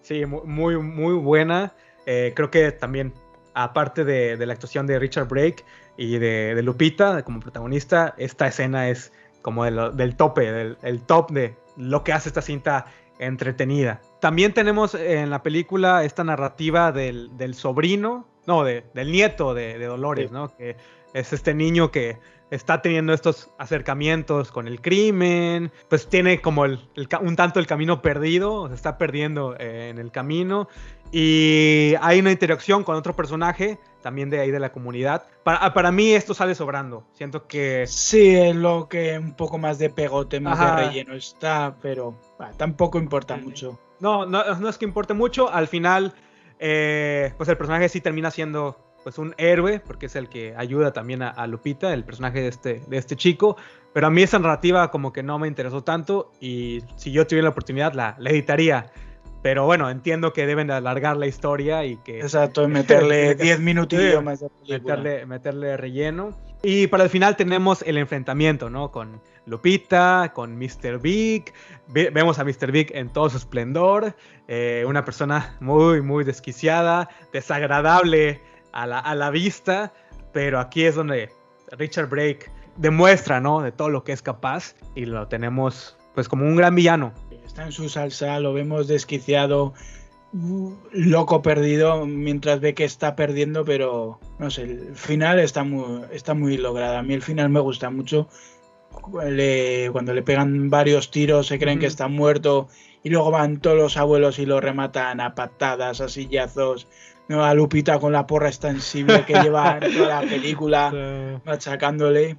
Sí, mu- muy, muy buena. Eh, creo que también, aparte de, de la actuación de Richard Brake y de, de Lupita como protagonista, esta escena es como de lo- del tope, del el top de lo que hace esta cinta entretenida. También tenemos en la película esta narrativa del, del sobrino, no, de- del nieto de, de Dolores, Sí. ¿no? Que es este niño que está teniendo estos acercamientos con el crimen, pues tiene como el, un tanto el camino perdido, se está perdiendo eh, en el camino y hay una interacción con otro personaje también de ahí de la comunidad. Para, para mí esto sale sobrando, siento que Sí, es lo que un poco más de pegote, más Ajá. de relleno está, pero bah, tampoco importa mucho. No, no, no es que importe mucho. Al final, eh, pues el personaje sí termina siendo pues un héroe, porque es el que ayuda también a, a Lupita, el personaje de este, de este chico. Pero a mí esa narrativa como que no me interesó tanto y si yo tuviera la oportunidad la, la editaría. Pero bueno, entiendo que deben de alargar la historia y que Exacto, meterle 10 Sí. minutillos más de meterle, meterle relleno. Y para el final tenemos el enfrentamiento, ¿no? Con Lupita, con Mr. Big. Ve- vemos a Mr. Big en todo su esplendor. eh, una persona muy, muy desquiciada, desagradable a la, a la vista. Pero aquí es donde Richard Brake demuestra, ¿no? De todo lo que es capaz. Y lo tenemos, pues, como un gran villano. Está en su salsa, lo vemos desquiciado, uh, loco perdido, mientras ve que está perdiendo, pero no sé, el final está muy, está muy logrado. A mí el final me gusta mucho. Le- cuando le pegan varios tiros, se creen que está muerto, y luego van todos los abuelos y lo rematan a patadas, a sillazos. No, a Lupita con la porra extensible que lleva en toda la película, machacándole.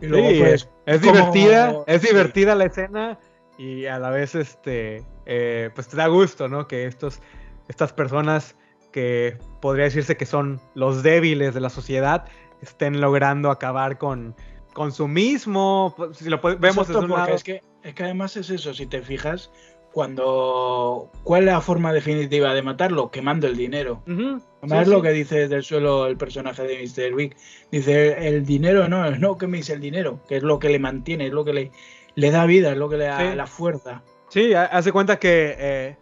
Y luego, Sí, pues, es divertida, es sí. divertida la escena y a la vez este eh, pues te da gusto, ¿no? Que estos, estas personas que podría decirse que son los débiles de la sociedad estén logrando acabar con consumismo. pues, Si lo po- vemos Exacto, un lado- es que, es que además es eso, si te fijas, cuando ¿cuál es la forma definitiva de matarlo? Quemando el dinero. Ujú, Además sí, es lo sí. que dice desde el suelo el personaje de Mr. Big. Dice, el dinero no, no queméis el dinero, que es lo que le mantiene, es lo que le, le da vida, es lo que le da Sí. la fuerza. Sí, ha- hace cuenta que eh,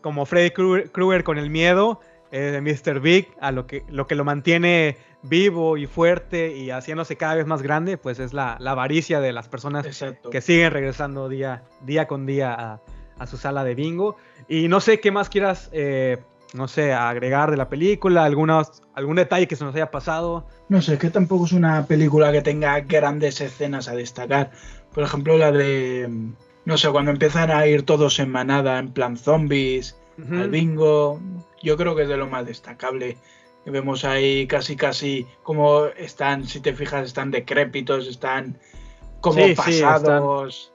como Freddy Krueger, Krueger con el miedo eh, de Mr. Big, a lo que, lo que lo mantiene vivo y fuerte y haciéndose cada vez más grande, pues es la, la avaricia de las personas Exacto. que siguen regresando día, día con día a, a su sala de bingo. Y no sé qué más quieras, eh, no sé, agregar de la película, algunos, algún detalle que se nos haya pasado. No sé, que tampoco es una película que tenga grandes escenas a destacar. Por ejemplo, la de, no sé, cuando empiezan a ir todos en manada, en plan zombies, al bingo, yo creo que es de lo más destacable. Vemos ahí casi, casi como están, si te fijas, están decrépitos, están como Sí, sí, están- pasados.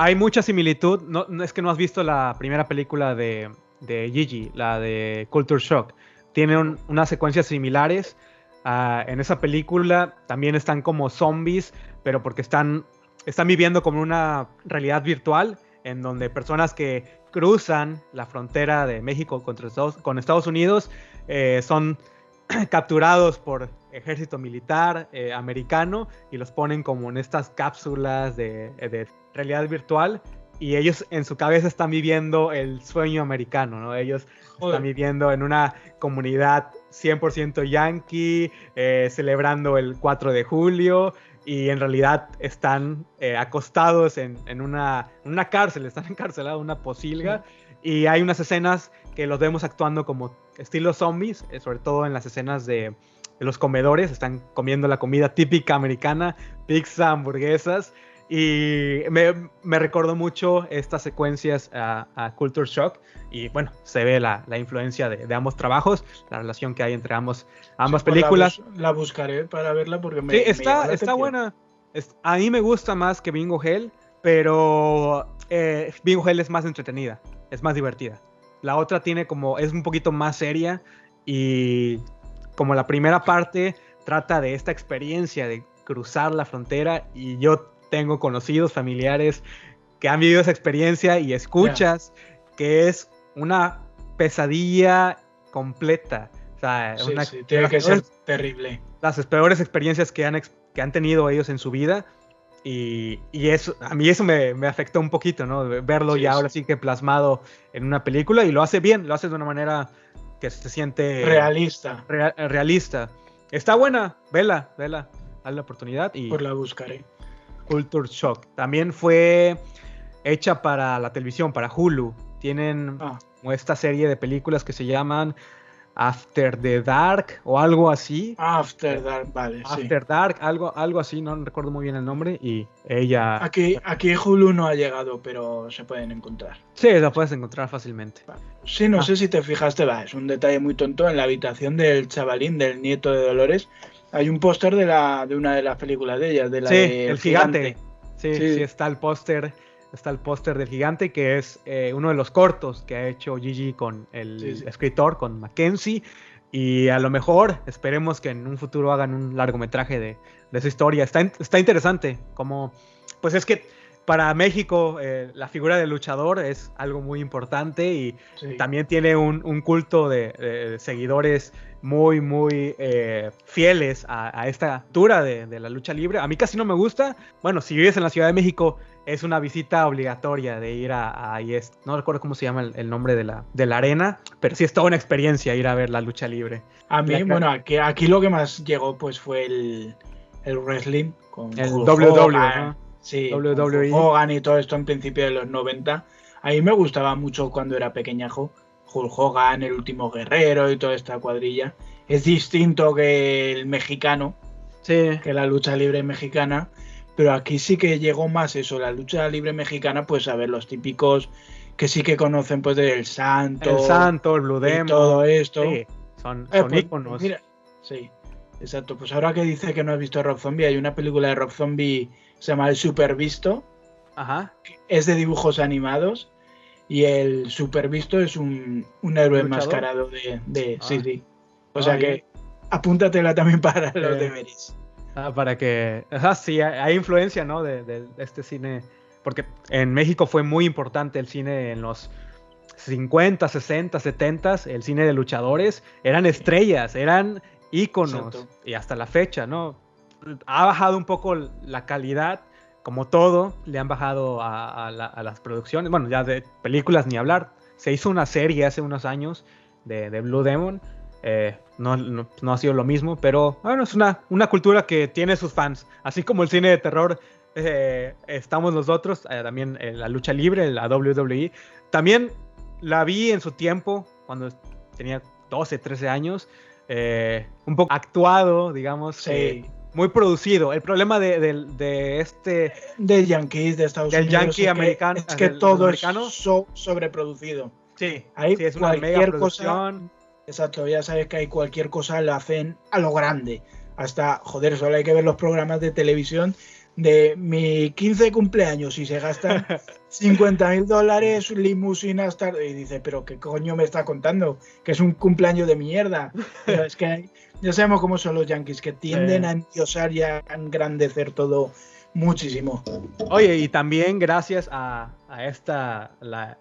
Hay mucha similitud. No, es que no has visto la primera película de, de Gigi, la de Culture Shock. Tienen unas secuencias similares. Ah, en esa película también están como zombies, pero porque están, están viviendo como una realidad virtual en donde personas que cruzan la frontera de México contra Estados- con Estados Unidos eh, son capturados por ejército militar eh, americano y los ponen como en estas cápsulas de, de realidad virtual y ellos en su cabeza están viviendo el sueño americano, ¿no? Ellos Joder. están viviendo en una comunidad 100% yankee, eh, celebrando el 4 de julio y en realidad están eh, acostados en, en una, una cárcel, están encarcelados en una posilga y hay unas escenas que los vemos actuando como estilo zombies, eh, sobre todo en las escenas de, de los comedores, están comiendo la comida típica americana, pizza, hamburguesas, y me, me recordó mucho estas secuencias a, a Culture Shock, y bueno, se ve la, la influencia de, de ambos trabajos, la relación que hay entre ambos, ambas Sí, pues la películas. bus- La, buscaré para verla porque me. Sí, está, está buena. Es- a mí me gusta más que Bingo Hell, pero eh, Bingo Hell es más entretenida, es más divertida. La otra tiene como, es un poquito más seria y como la primera parte trata de esta experiencia de cruzar la frontera y yo tengo conocidos, familiares que han vivido esa experiencia y escuchas que es una pesadilla completa. O sea, Sí, una, sí, tiene que ser terrible. las peores experiencias que han, que han tenido ellos en su vida. Y, y eso, a mí eso me, me afectó un poquito, ¿no? Verlo Sí, ya ahora sí que plasmado en una película y lo hace bien, lo hace de una manera que se siente Realista. rea- realista. Está buena, vela, vela, dale la oportunidad y Pues la buscaré. Culture Shock. También fue hecha para la televisión, para Hulu. Tienen Ah, esta serie de películas que se llaman After the Dark o algo así. After Dark, vale, sí. After Dark, algo, algo así, no recuerdo muy bien el nombre. Y ella. Aquí, aquí Hulu no ha llegado, pero se pueden encontrar. Sí, la puedes encontrar fácilmente. Sí, no Ah. sé si te fijaste, va, es un detalle muy tonto. En la habitación del chavalín, del nieto de Dolores, hay un póster de, la, de una de las películas de ellas, de la Sí, de el gigante. Sí, Sí. sí, está el póster. Está el póster del gigante, que es eh, uno de los cortos que ha hecho Gigi con el Sí, escritor, con Mackenzie. Y a lo mejor esperemos que en un futuro hagan un largometraje de, de esa historia. Está, está interesante. Como, pues es que para México eh, la figura del luchador es algo muy importante y Sí. también tiene un, un culto de, de seguidores muy, muy eh, fieles a, a esta altura de, de la lucha libre. A mí casi no me gusta. Bueno, si vives en la Ciudad de México, es una visita obligatoria de ir a, a no recuerdo cómo se llama el, el nombre de la, de la arena, pero sí es toda una experiencia ir a ver la lucha libre. A mí, La- bueno, aquí, aquí lo que más llegó pues fue el, el wrestling con El WWE. Sí, WWE. Hogan y todo esto en principio de los 90. A mí me gustaba mucho cuando era pequeñajo. Hulk Hogan, el último guerrero y toda esta cuadrilla. Es distinto que el mexicano, Sí, que la lucha libre mexicana, pero aquí sí que llegó más eso, la lucha libre mexicana, pues a ver, los típicos que sí que conocen pues del Santo, el Santo, el Blue Demon. todo esto. sí, son, Eh, son pues, íconos. mira, sí, exacto. Pues ahora que dice que no has visto Rob Zombie, hay una película de Rob Zombie se llama El Super Visto, Ajá. es de dibujos animados y el Super Visto es un, un héroe enmascarado de, de- Ah. sí, sí. O Ah, sea bien. que apúntatela también para los Eh, deberes. Ah, para que. Sí, hay hay influencia, ¿no? De, de este cine porque en México fue muy importante el cine en los 50, 60, 70, el cine de luchadores, eran estrellas, eran íconos, Exacto. y hasta la fecha, ¿no? Ha bajado un poco la calidad, como todo, le han bajado a, a la- a las producciones, bueno, ya de películas ni hablar. Se hizo una serie hace unos años de, de Blue Demon, eh, no, no- no ha sido lo mismo, pero bueno, es una, una cultura que tiene sus fans, así como el cine de terror. eh, estamos nosotros, eh, también eh, la lucha libre, la WWE. También la vi en su tiempo, cuando tenía 12, 13 años. un poco actuado, digamos. Sí. Muy producido. El problema de, del- de este. De Yankees, de Estados Del Unidos. yankee es que- americano- Es que del- todo es so- sobreproducido. Sí, Ahí sí, es una cualquier mega cosa-. Exacto, ya sabes que hay cualquier cosa la hacen a lo grande. Hasta, joder, solo hay que ver los programas de televisión de mi 15 cumpleaños y se gastan 50 mil dólares, limusinas, tal. Y dice, pero ¿qué coño me está contando? Que es un cumpleaños de mierda. Pero es que hay- ya sabemos cómo son los yankees, que tienden a endiosar y a engrandecer todo muchísimo. Oye, y también gracias a, a esta, la,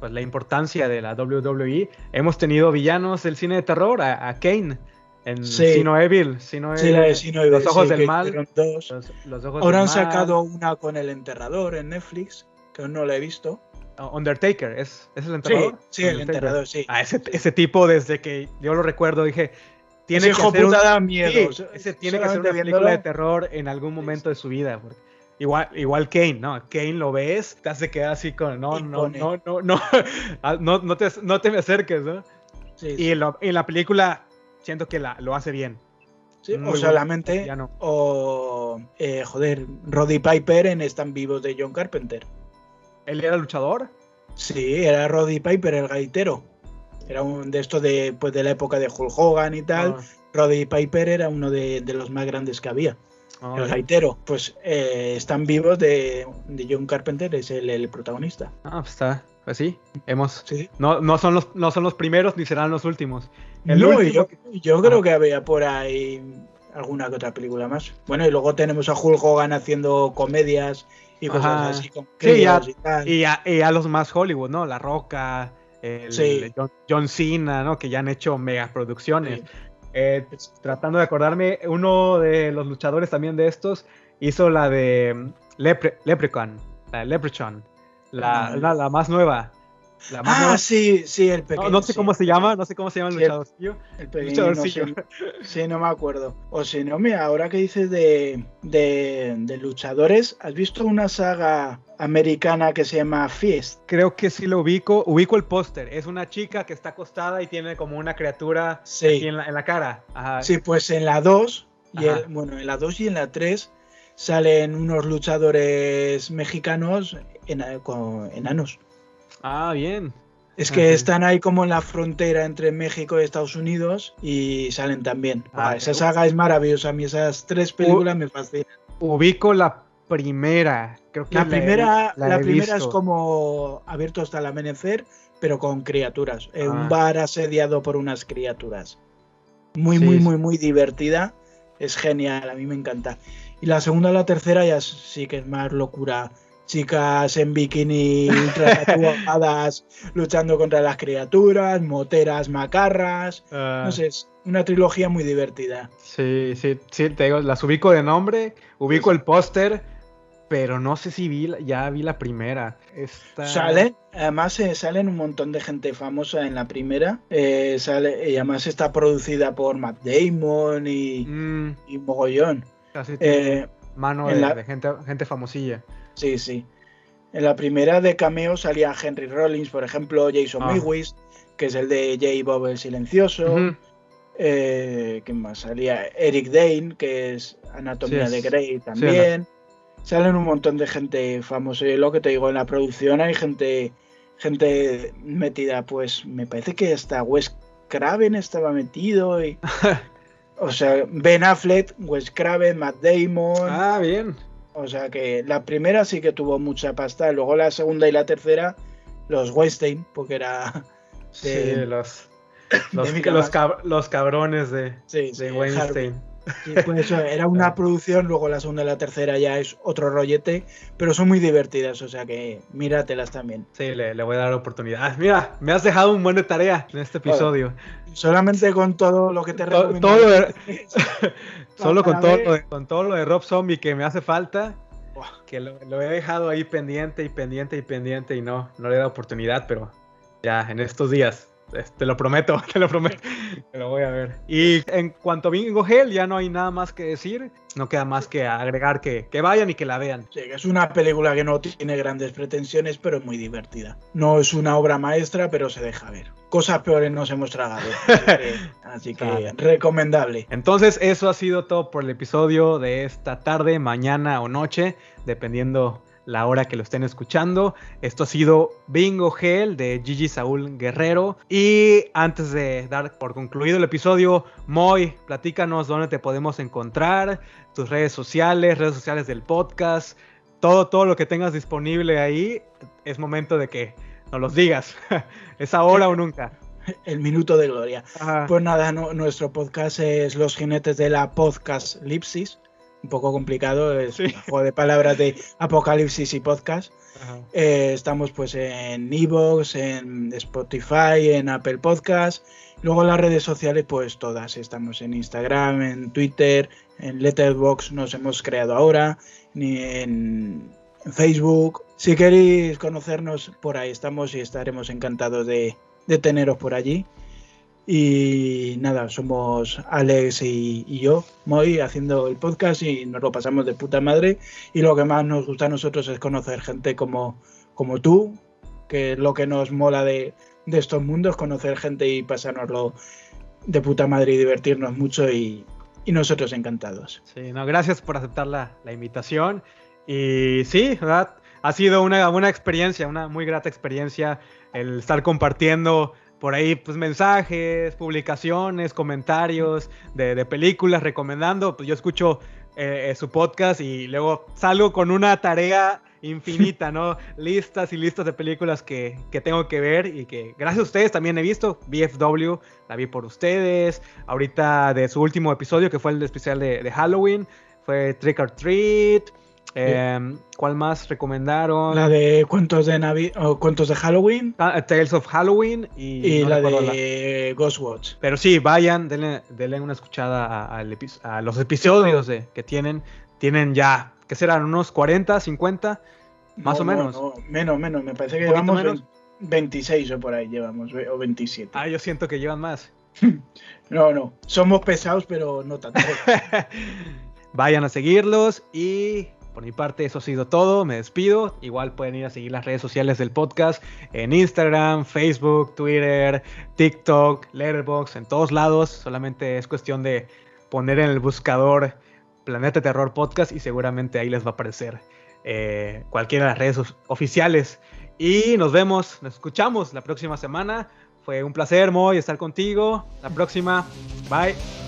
pues la importancia de la WWE, hemos tenido villanos del cine de terror, a, a Kane, en Sí. Sino Evil, Sino Sí, Evil, Sino Los Ojos sí, del Mal. hicieron dos. Los, los ojos Ahora del han mal, sacado una con el enterrador en Netflix, que aún no la he visto. uh, Undertaker, ¿es, ¿es el enterrador? sí, el enterrador, sí. Ah, ese, ese tipo, desde que yo lo recuerdo, dije, tiene Ese que hijo hacer un- da miedo. Sí, ese tiene que ser Solamente una película de terror en algún momento de su vida. porque igual, igual Kane, ¿no? Kane lo ves, te hace quedar así con, no, no, no, no, no, ah, no, no te, no te me acerques, ¿no? Sí, Y sí, en, lo- en la película siento que la, lo hace bien. sí, muy o solamente, o eh, joder, Roddy Piper en Están vivos de John Carpenter. ¿Él era luchador? Sí, era Roddy Piper el gaitero. Era un de estos de, pues, de la época de Hulk Hogan y tal. Ah, Roddy Piper era uno de, de los más grandes que había. ah, el gaitero. Pues eh, Están vivos de, de John Carpenter, es el, el protagonista. ah, pues está, pues sí, hemos... Sí. No, no, son los, no son los primeros ni serán los últimos. El No, último yo, yo creo Ajá. que había por ahí alguna que otra película más. Bueno, y luego tenemos a Hulk Hogan haciendo comedias y cosas Ajá. así con Sí, y tal. Y a, y a los más Hollywood, ¿no? La Roca, el, Sí. John, John Cena, ¿no? Que ya han hecho mega producciones. Sí. Eh, tratando de acordarme, uno de los luchadores también de estos hizo la de mm, Lepre- Leprechaun, la de Leprechaun, la, Ah, la, la más nueva. La más Ah, nueva. sí, sí, el pequeño. No, no sé sí. cómo se llama, no sé cómo se llama el Sí, el- luchadorcillo. El pequeño, no. Sí, no me acuerdo. O si no, mira, ahora que dices de, de, de luchadores, ¿has visto una saga americana que se llama Fiest? Creo que sí lo ubico. Ubico el póster. Es una chica que está acostada y tiene como una criatura aquí en la, en la cara. Ajá. Sí, pues en la 2, y el, bueno, en la 2 y en la 3 salen unos luchadores mexicanos con enanos. Ah, bien. Es Ah, que están ahí como en la frontera entre México y Estados Unidos y salen también. Ah, Ah, esa saga es maravillosa. A mí esas tres películas me fascinan. Ubico la primera. Creo que La primera, la primera es como abierto hasta el amanecer, pero con criaturas. Eh, Ah. Un bar asediado por unas criaturas. Muy, Sí, muy, sí. muy, muy divertida. Es genial, a mí me encanta. Y la segunda la tercera ya sí que es más locura. Chicas en bikini ultra tatuadas luchando contra las criaturas, moteras macarras. Ah, No sé, es una trilogía muy divertida. Sí, sí, sí, te digo, las ubico de nombre, ubico el póster, pero no sé si vi, ya vi la primera. Esta- Salen, además eh, salen un montón de gente famosa en la primera. eh, sale, y además está producida por Matt Damon y, Mm, y mogollón. casi Eh, mano de, la- de gente, gente famosilla. sí, sí. En la primera de cameo salía Henry Rollins, por ejemplo, Jason Ah. Mewis, que es el de J. Bob el Silencioso. Ujú. Eh, ¿Quién más salía? Eric Dane, que es Anatomía Sí, de Grey también. Salen un montón de gente famosa. Y lo que te digo, en la producción hay gente, gente metida. Pues me parece que hasta Wes Craven estaba metido. Y, o sea, Ben Affleck, Wes Craven, Matt Damon. Ah, bien. O sea que la primera sí que tuvo mucha pasta. Luego la segunda y la tercera, los Weinstein, porque era. Sí, de- los, los, Mickey los, cab- los cabrones de, Sí, sí, de Harvey. Sí, pues eso, era una producción, luego la segunda y la tercera ya es otro rollete, pero son muy divertidas, o sea que míratelas también. Sí, le, le voy a dar oportunidad. Ah, Mira, me has dejado un buen de tarea en este episodio. Solamente con todo lo que te To- recomiendo. todo de- Solo con todo, ver. lo de, con todo lo de Rob Zombie que me hace falta, que lo, lo he dejado ahí pendiente y pendiente y pendiente y no, no le he dado oportunidad, pero ya en estos días, te lo prometo, te lo prometo, te lo voy a ver. Y en cuanto a Bingo Hell, ya no hay nada más que decir, no queda más que agregar que, que vayan y que la vean. Sí, que es una película que no tiene grandes pretensiones, pero es muy divertida. No es una obra maestra, pero se deja ver. Cosas peores nos hemos tragado. Así que, así que Claro. recomendable. Entonces, eso ha sido todo por el episodio de esta tarde, mañana o noche, dependiendo la hora que lo estén escuchando. Esto ha sido Bingo Hell de Gigi Saúl Guerrero. Y antes de dar por concluido el episodio, Moy, platícanos dónde te podemos encontrar, tus redes sociales, redes sociales del podcast, todo, todo lo que tengas disponible ahí. Es momento de que nos los digas. es ahora o nunca. El minuto de gloria. Ajá. Pues nada, nu- nuestro podcast es Los jinetes de la podcast Lipsis. Un poco complicado, es Sí. un juego de palabras de apocalipsis y podcast. Eh, estamos pues en Evox, en Spotify, en Apple Podcast. Luego las redes sociales, pues todas. Estamos en Instagram, en Twitter, en Letterboxd nos hemos creado ahora, ni en, en Facebook. Si queréis conocernos, por ahí estamos y estaremos encantados de, de teneros por allí. Y nada, somos Alex y, y yo, Moy, haciendo el podcast y nos lo pasamos de puta madre. Y lo que más nos gusta a nosotros es conocer gente como, como tú, que es lo que nos mola de, de estos mundos, conocer gente y pasárnoslo de puta madre y divertirnos mucho y, y nosotros encantados. Sí, no, gracias por aceptar la, la invitación. Y sí, ¿verdad? Ha sido una buena experiencia, una muy grata experiencia el estar compartiendo por ahí pues mensajes, publicaciones, comentarios de, de películas, recomendando. Pues yo escucho eh, su podcast y luego salgo con una tarea infinita, ¿no? Listas y listas de películas que, que tengo que ver y que gracias a ustedes también he visto. BFW, la vi por ustedes. Ahorita de su último episodio, que fue el especial de, de Halloween, fue Trick or Treat. Em, ¿Cuál más recomendaron? La de cuentos de Navi o cuentos de Halloween Ah, Tales of Halloween y, y no la de Ghostwatch. Pero sí, vayan, denle, denle una escuchada a, los episodios de, que tienen. Tienen ya, ¿qué serán? ¿Unos 40, 50? Más No, o no, menos. no, menos, menos. Me parece que ¿Un poquito llevamos menos? 26 o por ahí llevamos, o 27. Ah, yo siento que llevan más. No, no. Somos pesados, pero no tanto. Vayan a seguirlos y por mi parte eso ha sido todo. Me despido. Igual pueden ir a seguir las redes sociales del podcast en Instagram, Facebook, Twitter, TikTok, Letterboxd, en todos lados. Solamente es cuestión de poner en el buscador Planeta Terror Podcast y seguramente ahí les va a aparecer eh, cualquiera de las redes of- oficiales. Y nos vemos, nos escuchamos la próxima semana. Fue un placer, Moy, estar contigo. La próxima. Bye.